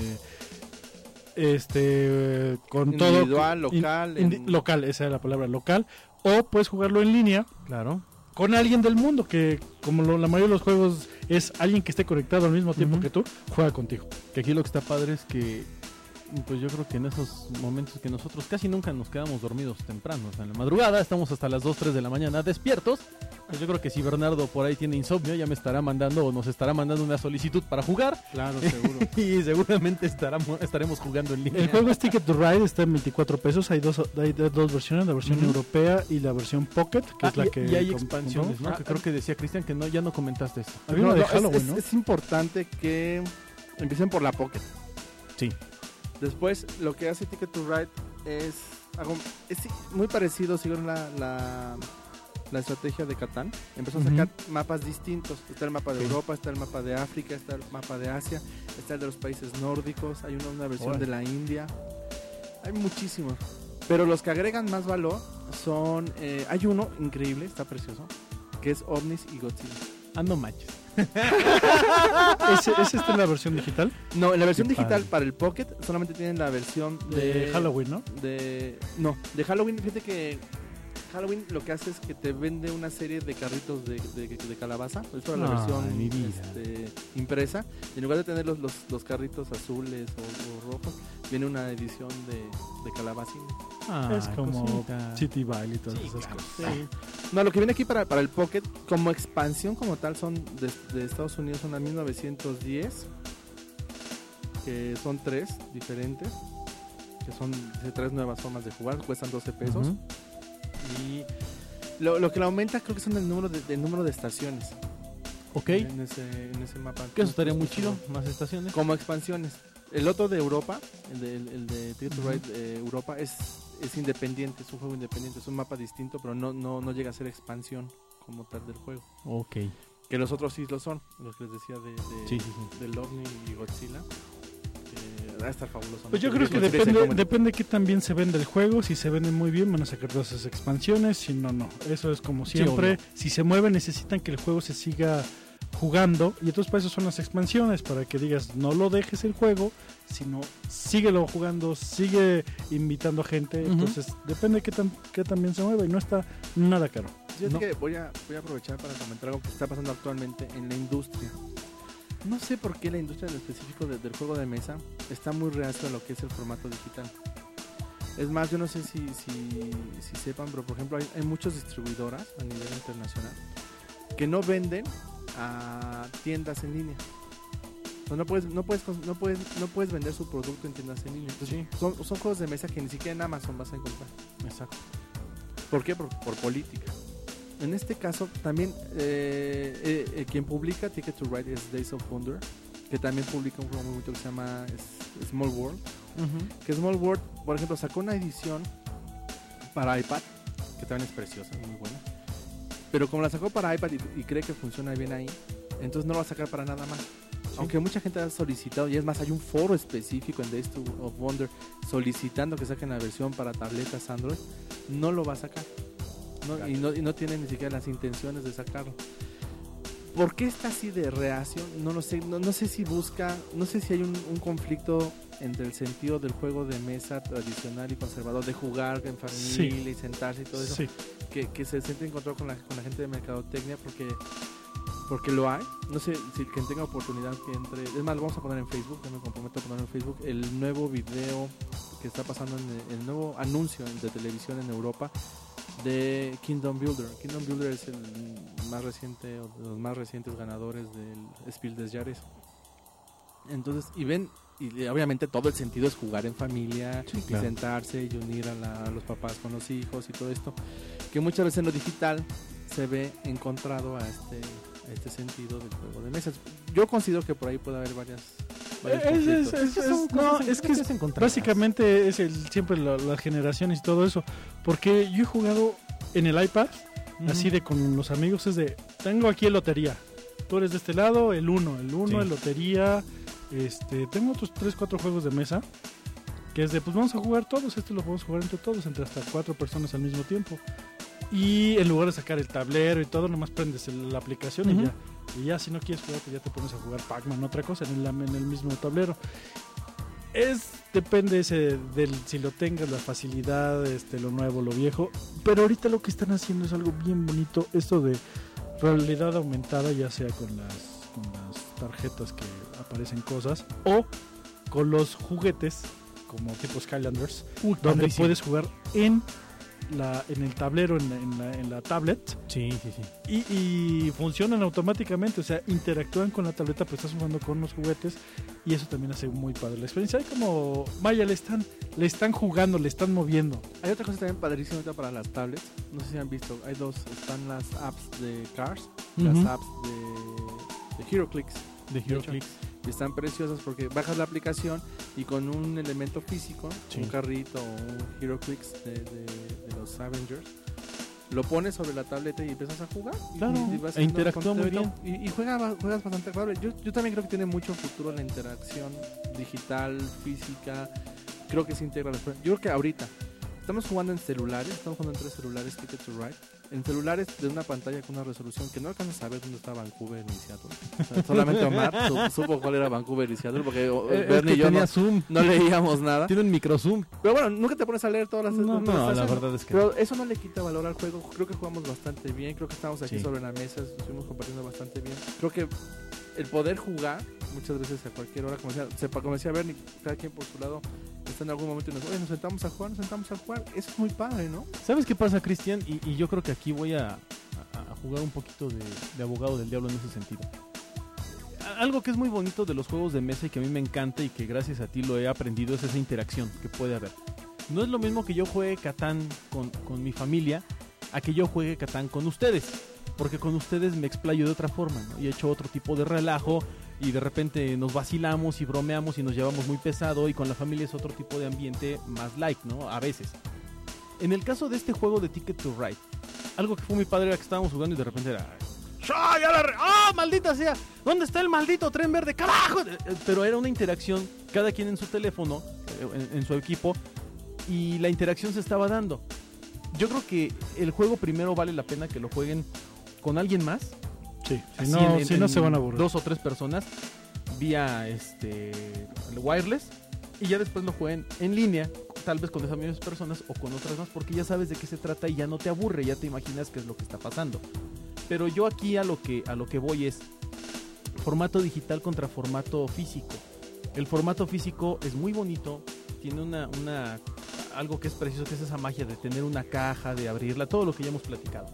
este, con Individual, todo local, indi- en- local, esa es la palabra local, o puedes jugarlo en línea claro. Con alguien del mundo que, como lo- la mayoría de los juegos es alguien que esté conectado al mismo tiempo que tú, juega contigo. Que aquí lo que está padre es que, pues yo creo que en esos momentos que nosotros casi nunca nos quedamos dormidos temprano, o sea, en la madrugada, estamos hasta las 2, 3 de la mañana despiertos, Pues yo creo que si Bernardo por ahí tiene insomnio, ya me estará mandando o nos estará mandando una solicitud para jugar. Claro, seguro. y seguramente estaremos, estaremos jugando en línea. El juego es Ticket to Ride, está en 24 pesos. Hay dos, hay dos versiones, la versión europea y la versión Pocket, que Ah, es la y, que... y hay expansiones, ¿no? que creo que decía Cristian que no, ya no comentaste esto. De es- Halloween, es, ¿no? es importante que empiecen por la Pocket. Sí. Después, lo que hace Ticket to Ride es, algo- es muy parecido, siguen la, la, la estrategia de Catán. Empezó a sacar mapas distintos. Está el mapa de Sí. Europa, está el mapa de África, está el mapa de Asia, está el de los países nórdicos, hay una, una versión de la India. Hay muchísimos. Pero los que agregan más valor son... eh, hay uno increíble, está precioso, que es OVNIs y Godzilla. Ah, no manches. ¿Ese, ese está en la versión digital? No, en la versión Qué digital padre. para el Pocket solamente tienen la versión de, De Halloween, ¿no? de no de Halloween fíjate que Halloween lo que hace es que te vende una serie de carritos de, de- de calabaza es para la versión este, impresa y en lugar de tener los, los, los carritos azules o, o rojos viene una edición de, de calabacín es como cosita. City Valley y todas Sí, esas claro. cosas. no lo que viene aquí para, para el Pocket como expansión como tal son de, de Estados Unidos son a 1910 que son tres diferentes que son tres nuevas formas de jugar cuestan 12 pesos. Y lo, lo que le aumenta creo que son el número de, el número de estaciones Ok. en, ese, en ese mapa. Que eso estaría muy chido. Más estaciones. Como expansiones. El otro de Europa, el de, el, el de Ticket to Ujú. Ride eh, Europa, es, es independiente, es un juego independiente, es un mapa distinto, pero no, no, no llega a ser expansión como tal del juego. Ok. Que los otros sí lo son, los que les decía de, de, Sí, sí, sí. del OVNI y Godzilla. Que va a estar fabuloso. Pues yo creo que depende, depende qué tan bien se vende el juego. Si se venden muy bien, van a sacar todas esas expansiones. Si no, no. Eso es como siempre. si se mueve, necesitan que el juego se siga jugando. Y entonces para eso son las expansiones. Para que digas, no lo dejes el juego, sino síguelo jugando, sigue invitando a gente. Entonces depende qué tan, qué tan bien se mueva. Y no está nada caro. No. que voy a, voy a aprovechar para comentar algo que está pasando actualmente en la industria. No sé por qué la industria en específico de- del juego de mesa está muy reacio a lo que es el formato digital. Es más, yo no sé si, si, si sepan, pero por ejemplo hay, hay muchas distribuidoras a nivel internacional que no venden a tiendas en línea. O sea, no puedes, no puedes, no puedes, no puedes vender su producto en tiendas en línea. Entonces, son, son juegos de mesa que ni siquiera en Amazon vas a encontrar. Exacto. ¿Por qué? Por, por política. En este caso, también eh, eh, eh, quien publica Ticket to Ride es Days of Wonder, que también publica un juego muy bonito que se llama Small World. Que Small World, por ejemplo, sacó una edición para iPad, que también es preciosa, muy buena. Pero como la sacó para iPad y, y cree que funciona bien ahí, entonces no lo va a sacar para nada más. Aunque mucha gente ha solicitado, y es más, hay un foro específico en Days to- of Wonder solicitando que saquen la versión para tabletas Android, no lo va a sacar. No, y, no, y no tiene ni siquiera las intenciones de sacarlo. ¿Por qué está así de reacio? No lo sé. No, no sé si busca, no sé si hay un, un conflicto entre el sentido del juego de mesa tradicional y conservador, de jugar en familia y sentarse y todo eso, Sí. que, que se siente encontrado con la, con la gente de mercadotecnia porque porque lo hay. No sé si quien tenga oportunidad que entre. Es más, lo vamos a poner en Facebook. Yo me comprometo a poner en Facebook el nuevo video que está pasando en el, el nuevo anuncio de televisión en Europa de Kingdom Builder. Kingdom Builder es el más reciente o de los más recientes ganadores del Spiel des Jahres. Entonces, y ven, y obviamente todo el sentido es jugar en familia, Sí, y claro. sentarse y unir a, la- a los papás con los hijos y todo esto, que muchas veces en lo digital se ve encontrado a este, a este sentido del juego de mesas. Yo considero que por ahí puede haber varias... Es- es- no, es que. Básicamente es el, siempre la- las generaciones y todo eso. Porque yo he jugado en el iPad, Ujú. así de con los amigos, es de, tengo aquí el lotería. Tú eres de este lado, el 1, el 1, Sí. el lotería. Este, tengo otros 3, 4 juegos de mesa. Que es de, pues vamos a jugar todos, este lo podemos jugar entre todos, entre hasta 4 personas al mismo tiempo. Y en lugar de sacar el tablero y todo, nomás prendes la aplicación y ya. Y ya si no quieres jugar, pues ya te pones a jugar Pac-Man, otra cosa, en el, en el mismo tablero. Es, depende ese del si lo tengas, la facilidad, este, lo nuevo, lo viejo. Pero ahorita lo que están haciendo es algo bien bonito, esto de realidad aumentada, ya sea con las, con las tarjetas que aparecen cosas, o con los juguetes, como tipo Skylanders, Uy, donde padrísimo. puedes jugar en la, en el tablero, en la, en la- en la tablet, Sí, sí, sí. y, y funcionan automáticamente, o sea, interactúan con la tableta, pero estás jugando con unos juguetes y eso también hace muy padre la experiencia. Hay como, vaya, le están, le están jugando, le están moviendo. Hay otra cosa también padrísima para las tablets. No sé si han visto. Hay dos. Están las apps de Cars. Las Ujú. apps de, de HeroClix. De HeroClix. Están preciosas porque bajas la aplicación y con un elemento físico, Sí. un carrito o un HeroClix de, de, de los Avengers, lo pones sobre la tableta y empiezas a jugar. Claro, y vas e interactúa muy conteo y, y juega, juegas bastante agradable. Yo, yo también creo que tiene mucho futuro la interacción digital, física. Creo que se integra después. Yo creo que ahorita estamos jugando en celulares, estamos jugando en tres celulares, Ticket to Ride. En celulares de una pantalla con una resolución que no alcanzas a ver dónde está Vancouver y Seattle. O sea, solamente Omar su- supo cuál era Vancouver y Seattle porque Eh, es Bernie que y yo tenía no, zoom. no leíamos nada. Tiene un micro zoom. Pero bueno, nunca te pones a leer todas las No, no, las la verdad es que Pero eso no le quita valor al juego. Creo que jugamos bastante bien. Creo que estamos aquí Sí. sobre la mesa. Estuvimos compartiendo bastante bien. Creo que el poder jugar muchas veces a cualquier hora, como decía, sepa, como decía Bernie, cada quien por su lado está en algún momento y nos, oye, nos sentamos a jugar, nos sentamos a jugar. Eso es muy padre, ¿no? ¿Sabes qué pasa, Cristian? Y, yo creo que aquí voy a, jugar un poquito de, abogado del diablo en ese sentido. Algo que es muy bonito de los juegos de mesa y que a mí me encanta y que gracias a ti lo he aprendido es esa interacción que puede haber. No es lo mismo que yo juegue Catán con, con mi familia a que yo juegue Catán con ustedes. Porque con ustedes me explayo de otra forma, ¿no? Y he hecho otro tipo de relajo y de repente nos vacilamos y bromeamos y nos llevamos muy pesado y con la familia es otro tipo de ambiente más like, ¿no? A veces. En el caso de este juego de Ticket to Ride, algo que fue muy padre era que estábamos jugando y de repente era... ¡Ah, ya la re- ¡Ah, maldita sea! ¿Dónde está el maldito tren verde? ¡Carajo! Pero era una interacción, cada quien en su teléfono, en, en su equipo, y la interacción se estaba dando. Yo creo que el juego primero vale la pena que lo jueguen con alguien más. Sí, si no, en- en- si no se van a aburrir. Dos o tres personas vía este el wireless y ya después lo jueguen en línea, tal vez con esas mismas personas o con otras más, porque ya sabes de qué se trata y ya no te aburre, ya te imaginas qué es lo que está pasando. Pero yo aquí a lo que a lo que voy es formato digital contra formato físico. El formato físico es muy bonito, tiene una, una algo que es preciso, que es esa magia de tener una caja, de abrirla, todo lo que ya hemos platicado.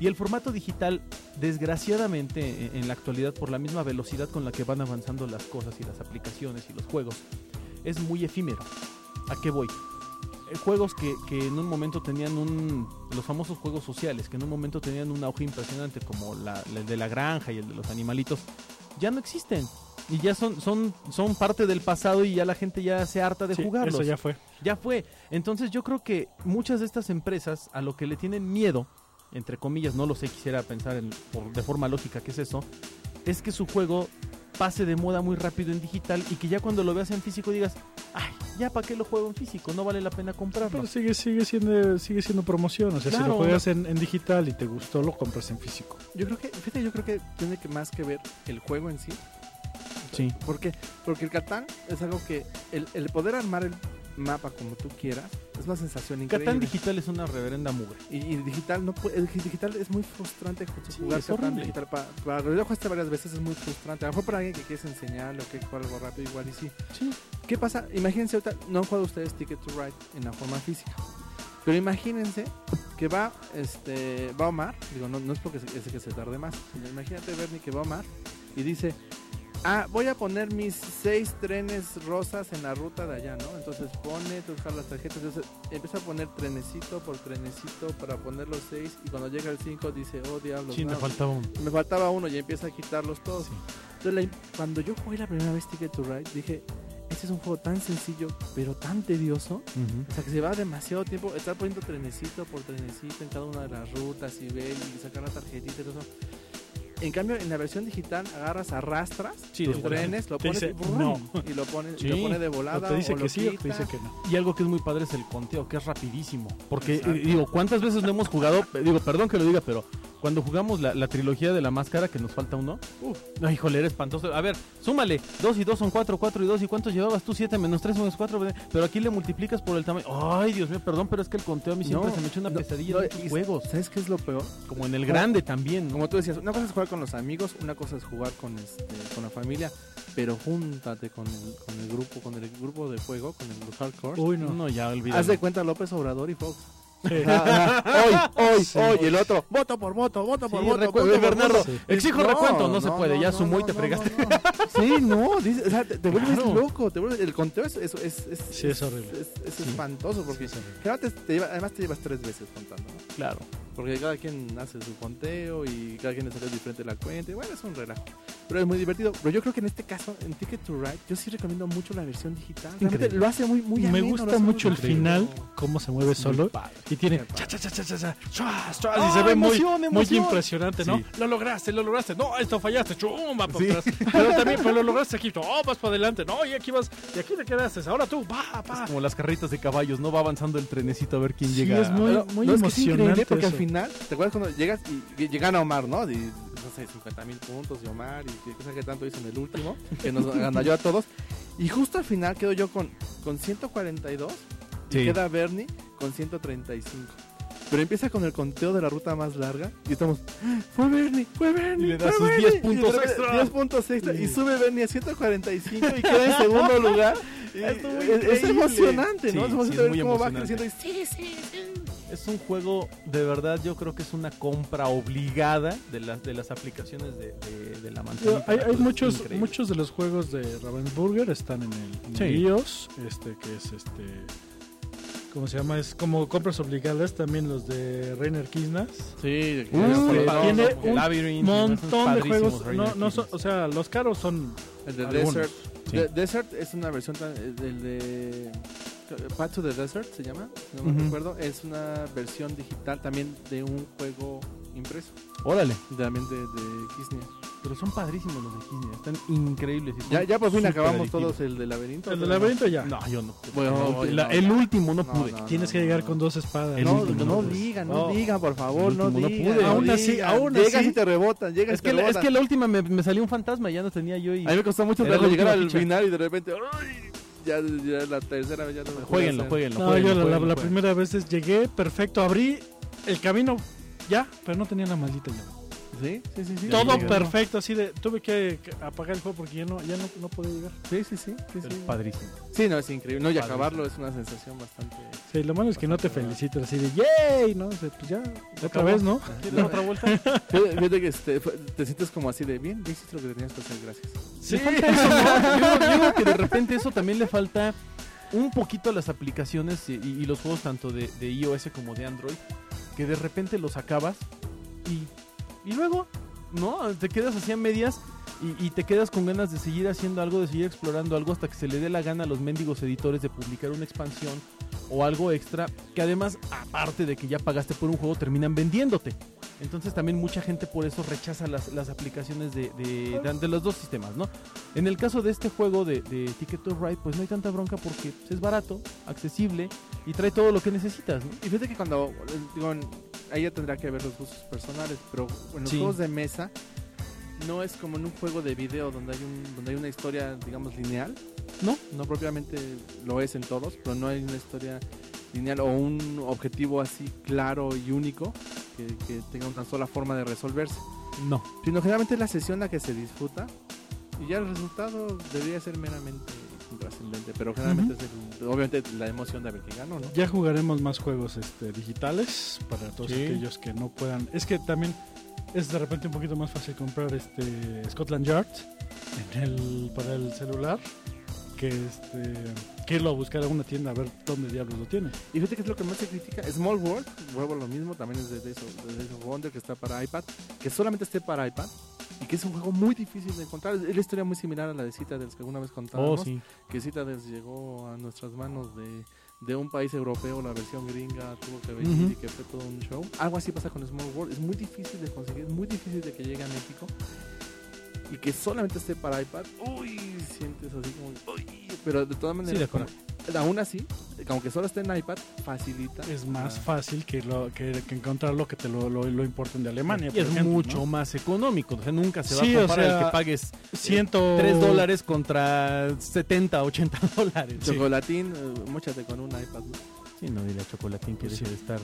Y el formato digital, desgraciadamente en- en la actualidad, por la misma velocidad con la que van avanzando las cosas y las aplicaciones y los juegos, es muy efímero. ¿A qué voy? Eh, Juegos que, que en un momento tenían un... Los famosos juegos sociales, que en un momento tenían un auge impresionante, como la, la- el de la granja y el de los animalitos, ya no existen. Y ya son, son, son parte del pasado y ya la gente ya se harta de Sí, jugarlos. Eso ya fue. Ya fue. Entonces yo creo que muchas de estas empresas a lo que le tienen miedo, entre comillas, no lo sé, quisiera pensar en- por- de forma lógica que es eso, es que su juego pase de moda muy rápido en digital y que ya cuando lo veas en físico digas, ay, ya para qué lo juego en físico, no vale la pena comprarlo. Pero sigue, sigue, siendo, sigue siendo promoción. O sea, si lo juegas en, en digital y te gustó, lo compras en físico. Yo creo que, fíjate, yo creo que tiene que más que ver el juego en sí. Sí. ¿Por qué? Porque el Catán es algo que el, el poder armar el mapa como tú quieras es una sensación increíble. Catán digital es una reverenda mugre. Y, y digital no el digital es muy frustrante Sí, jugar Catán digital para, para yo jugaste varias veces es muy frustrante a lo mejor para alguien que quieres enseñarle o que jugar algo rápido igual y sí Sí. ¿qué pasa? imagínense ahorita no han jugado ustedes Ticket to Ride en la forma física pero imagínense que va este va Omar digo no, no es porque se, es que se tarde más sino imagínate Bernie que va Omar y dice Ah, voy a poner mis seis trenes rosas en la ruta de allá, ¿no? Entonces pone, tú buscar las tarjetas, entonces empieza a poner trenecito por trenecito para poner los seis y cuando llega el cinco dice, oh diablos, Sí, me faltaba un... me faltaba uno y empieza a quitarlos todos. Sí. Entonces la- cuando yo jugué la primera vez Ticket to Ride dije, este es un juego tan sencillo pero tan tedioso, o sea que se va demasiado tiempo estar poniendo trenecito por trenecito en cada una de las rutas y ver y sacar la tarjetita y todo eso. En cambio, en la versión digital agarras, arrastras Sí, tus trenes, lo pones dice, y, brum, no. y lo pones, Sí. lo pone de volada te dice o lo que sí o te dice que no. Y algo que es muy padre es el conteo, que es rapidísimo. Porque, Exacto. eh, digo, ¿cuántas veces no hemos jugado? Digo, perdón que lo diga, pero cuando jugamos la, la trilogía de la máscara, que nos falta uno, uf, no, híjole, era espantoso. A ver, súmale, 2 y 2 son 4, 4 y 2, ¿y cuántos llevabas tú? 7 menos 3 menos 4, pero aquí le multiplicas por el tamaño. Ay, Dios mío, perdón, pero es que el conteo a mí siempre No, se me echa una no, pesadilla no, en juegos. ¿Sabes qué es lo peor? Como en el grande también. Como tú decías, una cosa es jugar con los amigos, una cosa es jugar con, este, con la familia, pero júntate con el, con el grupo, con el grupo de juego, con el, hardcore. Uy, no. No, ya olvídalo. Haz de cuenta López Obrador y Fox. Sí. Hoy, hoy, Sí. hoy. El otro, voto por voto, voto por Sí, voto. voto por Bernardo, exijo recuento, no se puede, ya sumó y te fregaste. no, no. Sí, no, dice, o sea, te, te vuelves Claro. loco. Te vuelves, el conteo es, es, es, es, Sí, es horrible. Es, es espantoso porque generalmente te lleva- además te llevas tres veces contando, ¿no? Claro. Porque cada quien hace su conteo y cada quien le sale diferente la cuenta. Y bueno, es un relajo. Pero es muy divertido. Pero yo creo que en este caso, en Ticket to Ride, yo sí recomiendo mucho la versión digital. Realmente lo hace muy, muy Me ameno, lo gusta muy mucho el increíble. final, cómo se mueve solo. padre. Y tiene Muy cha, cha, cha, cha, cha, cha, chas, chas, y ¡Ah, se ve muy, emoción, muy emoción! impresionante, ¿no? Sí. Lo lograste, lo lograste. No, esto fallaste, chumba para Sí. atrás. Pero también, pero lo lograste aquí. Oh, vas para adelante. No, y aquí vas, y aquí te quedaste. Ahora tú, va, va. Es como las carritas de caballos, no va avanzando el trenecito a ver quién Sí, llega. es muy- Pero, muy no, es que es emocionante porque eso. al final, ¿te acuerdas cuando llegas y, y llegan a Omar, ¿no? Y, no sé, 50 mil puntos de Omar y qué cosa que tanto hizo en el último, que nos ganó a todos. Y justo al final quedo yo con, con 142 y queda Bernie con 135. Pero empieza con el conteo de la ruta más larga y estamos, "Ah, fue Bernie, fue Bernie. Y le da sus Bernie". 10 Y de puntos extra. 10 puntos extra. Y sube Bernie a 145 y queda en segundo lugar. Es, es emocionante, ¿no? Sí, es emocionante ver cómo va creciendo y sí, sí, sí. Es un juego, de verdad, yo creo que es una compra obligada de las, de las aplicaciones de, de, de la manzanita. Hay, muchos, increíble. muchos de los juegos de Ravensburger están en el, en Sí. el iOS, este que es este ¿cómo se llama? Es como compras obligadas, también los de Reiner Kisnas. Sí, Uh, Este, tiene un Labyrinth, montón de juegos, no, no son, o sea, los caros son el de algunos. Desert. Sí. De- Desert es una versión tan- eh, del de Path to the Desert se llama, no me Ujú. recuerdo, es una versión digital también de un juego impreso, Órale, también de, de Kisnia. pero son padrísimos los de Disney, están increíbles. y Ya, ya por fin acabamos adictivos. todos el de laberinto. el de pero no. laberinto ya. No, yo no. Bueno, No, oye, la- no. el último no No, pude. no, Tienes que llegar con dos espadas. No, último no, digan, no, No. digan, por favor, El no digan. pude. no Aún así- aún Llegas así- y te rebotan, llegas Es y que, te la- es que la última me, me salió un fantasma y ya no tenía yo y... A mí me costó mucho llegar al final y de repente, ¡ay! Ya, ya la tercera vez ya no me Jueguenlo, jueguenlo, No, jueguenlo, yo la, la- jueguenlo, la jueguenlo. primera vez es- llegué, perfecto, abrí el camino ya, pero no tenía la maldita llave. Sí, sí, sí. sí. Ya Todo perfecto, así de tuve que apagar el juego porque ya no ya no, no podía llegar. Sí, sí, sí. sí, Pero sí. padrísimo. Sí, no, es increíble. No, y Padrísimo. acabarlo es una sensación bastante... Sí, lo malo es que no te felicitan así de yay, ¿no? O sea, pues ya otra vez, ¿no? ¿Quieres otra vuelta? Fíjate que este, te sientes como así de bien, hiciste lo que tenías que hacer, gracias. Sí, eso, ¿no? Yo, yo digo que de repente eso también le falta un poquito a las aplicaciones y, y los juegos tanto de, de iOS como de Android, que de repente los acabas y, y luego, ¿no? Te quedas así a medias y, y te quedas con ganas de seguir haciendo algo, de seguir explorando algo hasta que se le dé la gana a los mendigos editores de publicar una expansión o algo extra que además, aparte de que ya pagaste por un juego, terminan vendiéndote. Entonces también mucha gente por eso rechaza las, las aplicaciones de, de, de- de los dos sistemas, ¿no? En el caso de este juego de, de Ticket to Ride, pues no hay tanta bronca porque pues, es barato, accesible y trae todo lo que necesitas, ¿no? Y fíjate que cuando, eh, digo, ahí ya tendrá que ver los gustos personales, pero en los Sí. juegos de mesa no es como en un juego de video donde hay, un, donde hay una historia, digamos, lineal. ¿No? No propiamente lo es en todos, pero no hay una historia lineal o un objetivo así claro y único que, que tenga una sola forma de resolverse. No. Sino generalmente es la sesión la que se disfruta y ya el resultado debería ser meramente intrascendente, pero generalmente es el- obviamente la emoción de ver quién ganó, ¿no? Ya jugaremos más juegos este, digitales para todos Sí. aquellos que no puedan. Es que también es de repente un poquito más fácil comprar este Scotland Yard en el, para el celular que este que irlo a buscar a una tienda a ver dónde diablos lo tiene. Y fíjate que es lo que más se critica. Small World, vuelvo a lo mismo, también es de, de eso, de Days of Wonder que está para iPad, que solamente esté para iPad y que es un juego muy difícil de encontrar. Es la historia muy similar a la de Citadels que alguna vez Oh, contábamos, sí. que Citadels llegó a nuestras manos de, de un país europeo, la versión gringa tuvo que venir Ujú. y que fue todo un show. Algo así pasa con Small World, es muy difícil de conseguir, es muy difícil de que llegue a México. Y que solamente esté para iPad, uy, sientes así como, uy, pero de todas maneras, de acuerdo. como- aún así, aunque solo esté en iPad, facilita. Es más la- fácil que lo que, que encontrarlo que te lo, lo, lo importen de Alemania. Y por es ejemplo, mucho ¿no? más económico. O sea, nunca se va Sí, a o comparar el que pagues Ciento 3 dólares contra 70, 80 dólares. Sí, Chocolatín, eh, móchate con un iPad. ¿no? Sí, no dile a Chocolatín que Pues deje sí. de estar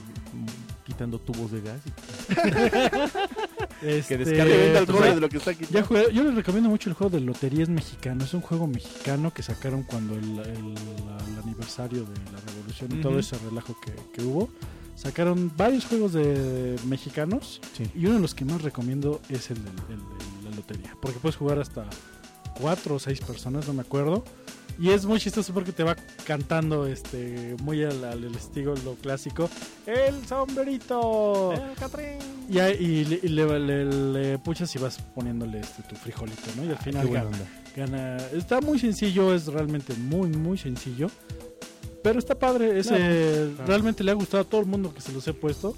quitando tubos de gas. Este, descargue Que venda el pues, ya- de lo que está aquí. Ya jugué- yo les recomiendo mucho el juego de Loterías Mexicano. Es un juego mexicano que sacaron cuando el, el- el aniversario de la revolución y todo Ujú. ese relajo que, que hubo. sacaron varios juegos de mexicanos Sí. y uno de los que más recomiendo es el de, el de la lotería, porque puedes jugar hasta cuatro o seis personas, no me acuerdo. Y es muy chistoso porque te va cantando este muy al, al estilo lo clásico. El sombrerito. Y, ahí- y le, y le- le- le puchas y vas poniéndole este, tu frijolito, ¿no? Y al final Qué buena gana, gana. Está muy sencillo, es realmente muy, muy sencillo. Pero está padre. Ese, claro. Realmente le ha gustado a todo el mundo que se los he puesto.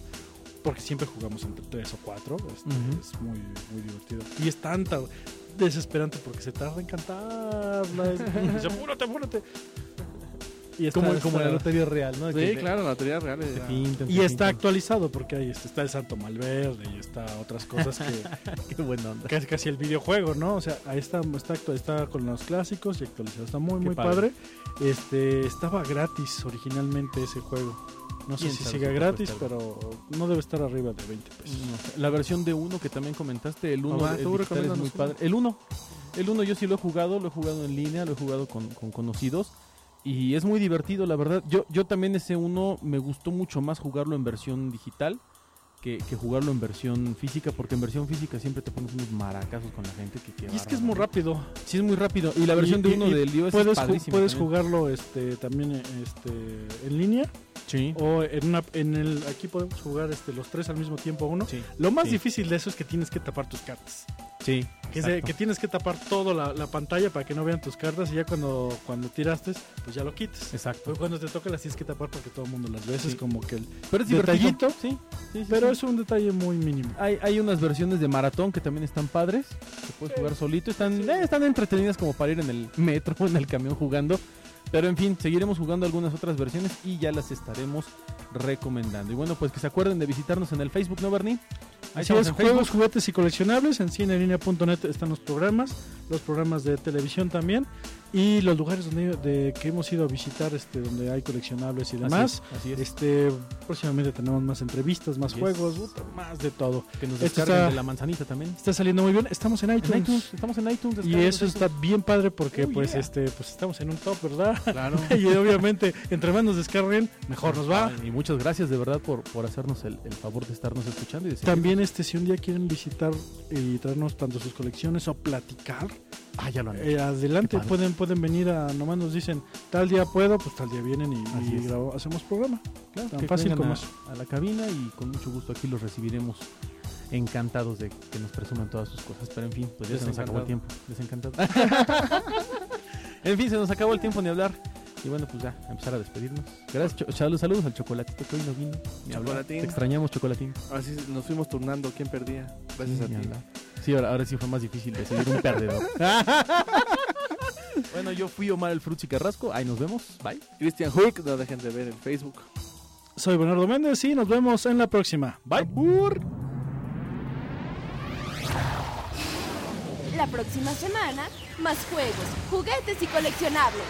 Porque siempre jugamos entre tres o cuatro. este, Ujú. Es muy, muy divertido. Y es tanta desesperante porque se tarda en cantarla. Es, dice, apúrate, apúrate. Y está, Como, como está- la lotería real, ¿no? Sí, Que claro, la teoría real es... pintan, te y está pintan. actualizado porque ahí este, está el Santo Malverde y está otras cosas que Qué buena onda. casi, casi el videojuego, ¿no? O sea, ahí está, está, está con los clásicos y actualizado. Está muy, Qué muy padre. padre. Este, estaba gratis originalmente ese juego. No sé ¿Quién si sabe siga si gratis, pero no debe estar arriba de 20 pesos. No sé. La versión de uno que también comentaste, el 1 es muy recomiéndanos padre. El 1. El 1 yo sí lo he jugado, lo he jugado en línea, lo he jugado con, con conocidos y es muy divertido, la verdad. Yo yo también ese 1 me gustó mucho más jugarlo en versión digital que, que jugarlo en versión física, porque en versión física siempre te pones unos maracazos con la gente que, que Y es que es muy rápido. Sí, es muy rápido. Y la versión Y- de uno y- del iOS Puedes, es puedes también. jugarlo este, también este, en línea Sí. o en una en el aquí podemos jugar este, los tres al mismo tiempo uno. Sí. Lo más Sí. difícil de eso es que tienes que tapar tus cartas. Sí. Que, se- que tienes que tapar toda la, la pantalla para que no vean tus cartas y ya cuando, cuando tiraste, pues ya lo quites. Exacto. Pero cuando te toca las tienes que tapar porque todo el mundo las ve. Eso. Es como que el... Pero es detallito. Sí. Pero es un detalle muy mínimo. Hay, hay unas versiones de maratón que también están padres. Que puedes jugar solito. Están, eh, están entretenidas como para ir en el metro o en el camión jugando. Pero en fin, seguiremos jugando algunas otras versiones y ya las estaremos recomendando. Y bueno, pues que se acuerden de visitarnos en el Facebook, ¿no, Bernie? Así es, juegos, juguetes y coleccionables. En cinelinea.net están los programas, los programas de televisión también y los lugares donde de, que hemos ido a visitar, este, donde hay coleccionables y demás. Así es. así es. Este, próximamente tenemos más entrevistas, más juegos, más de todo. Que nos esto descarguen está- de la manzanita también. Está saliendo muy bien. Estamos en iTunes. En iTunes, estamos en iTunes. Y eso en está iTunes. bien padre porque Oh, pues yeah. este pues estamos en un top, ¿verdad? Claro. y obviamente entre más nos descarguen, mejor nos va. Y muchas gracias de verdad por, por hacernos el, el favor de estarnos escuchando y de seguirnos. También este si un día quieren visitar y traernos tanto sus colecciones o platicar, Ah, ya lo han hecho. eh, adelante pueden pueden venir a nomás nos dicen tal día puedo, pues tal día vienen y, y grabo- hacemos programa. Claro, Tan que fácil como a, eso. a la cabina y con mucho gusto aquí los recibiremos encantados de que nos presuman todas sus cosas. Pero en fin, pues ya se nos acabó el tiempo. Desencantado. en fin, se nos acabó el tiempo ni hablar. Y bueno, pues ya, a empezar a despedirnos. Gracias, Cho- saludos, saludos al chocolatito que hoy no vino. Chocolatín. Te extrañamos, chocolatín. Así nos fuimos turnando quién perdía. Gracias a ti. hablar. Sí, ahora, ahora sí fue más difícil decidir un perdedor. bueno, yo fui Omar el Frutzi Carrasco. Ahí nos vemos. Bye. Christian Hook, no dejen de ver el Facebook. Soy Bernardo Méndez y nos vemos en la próxima. Bye. La próxima semana, más juegos, juguetes y coleccionables.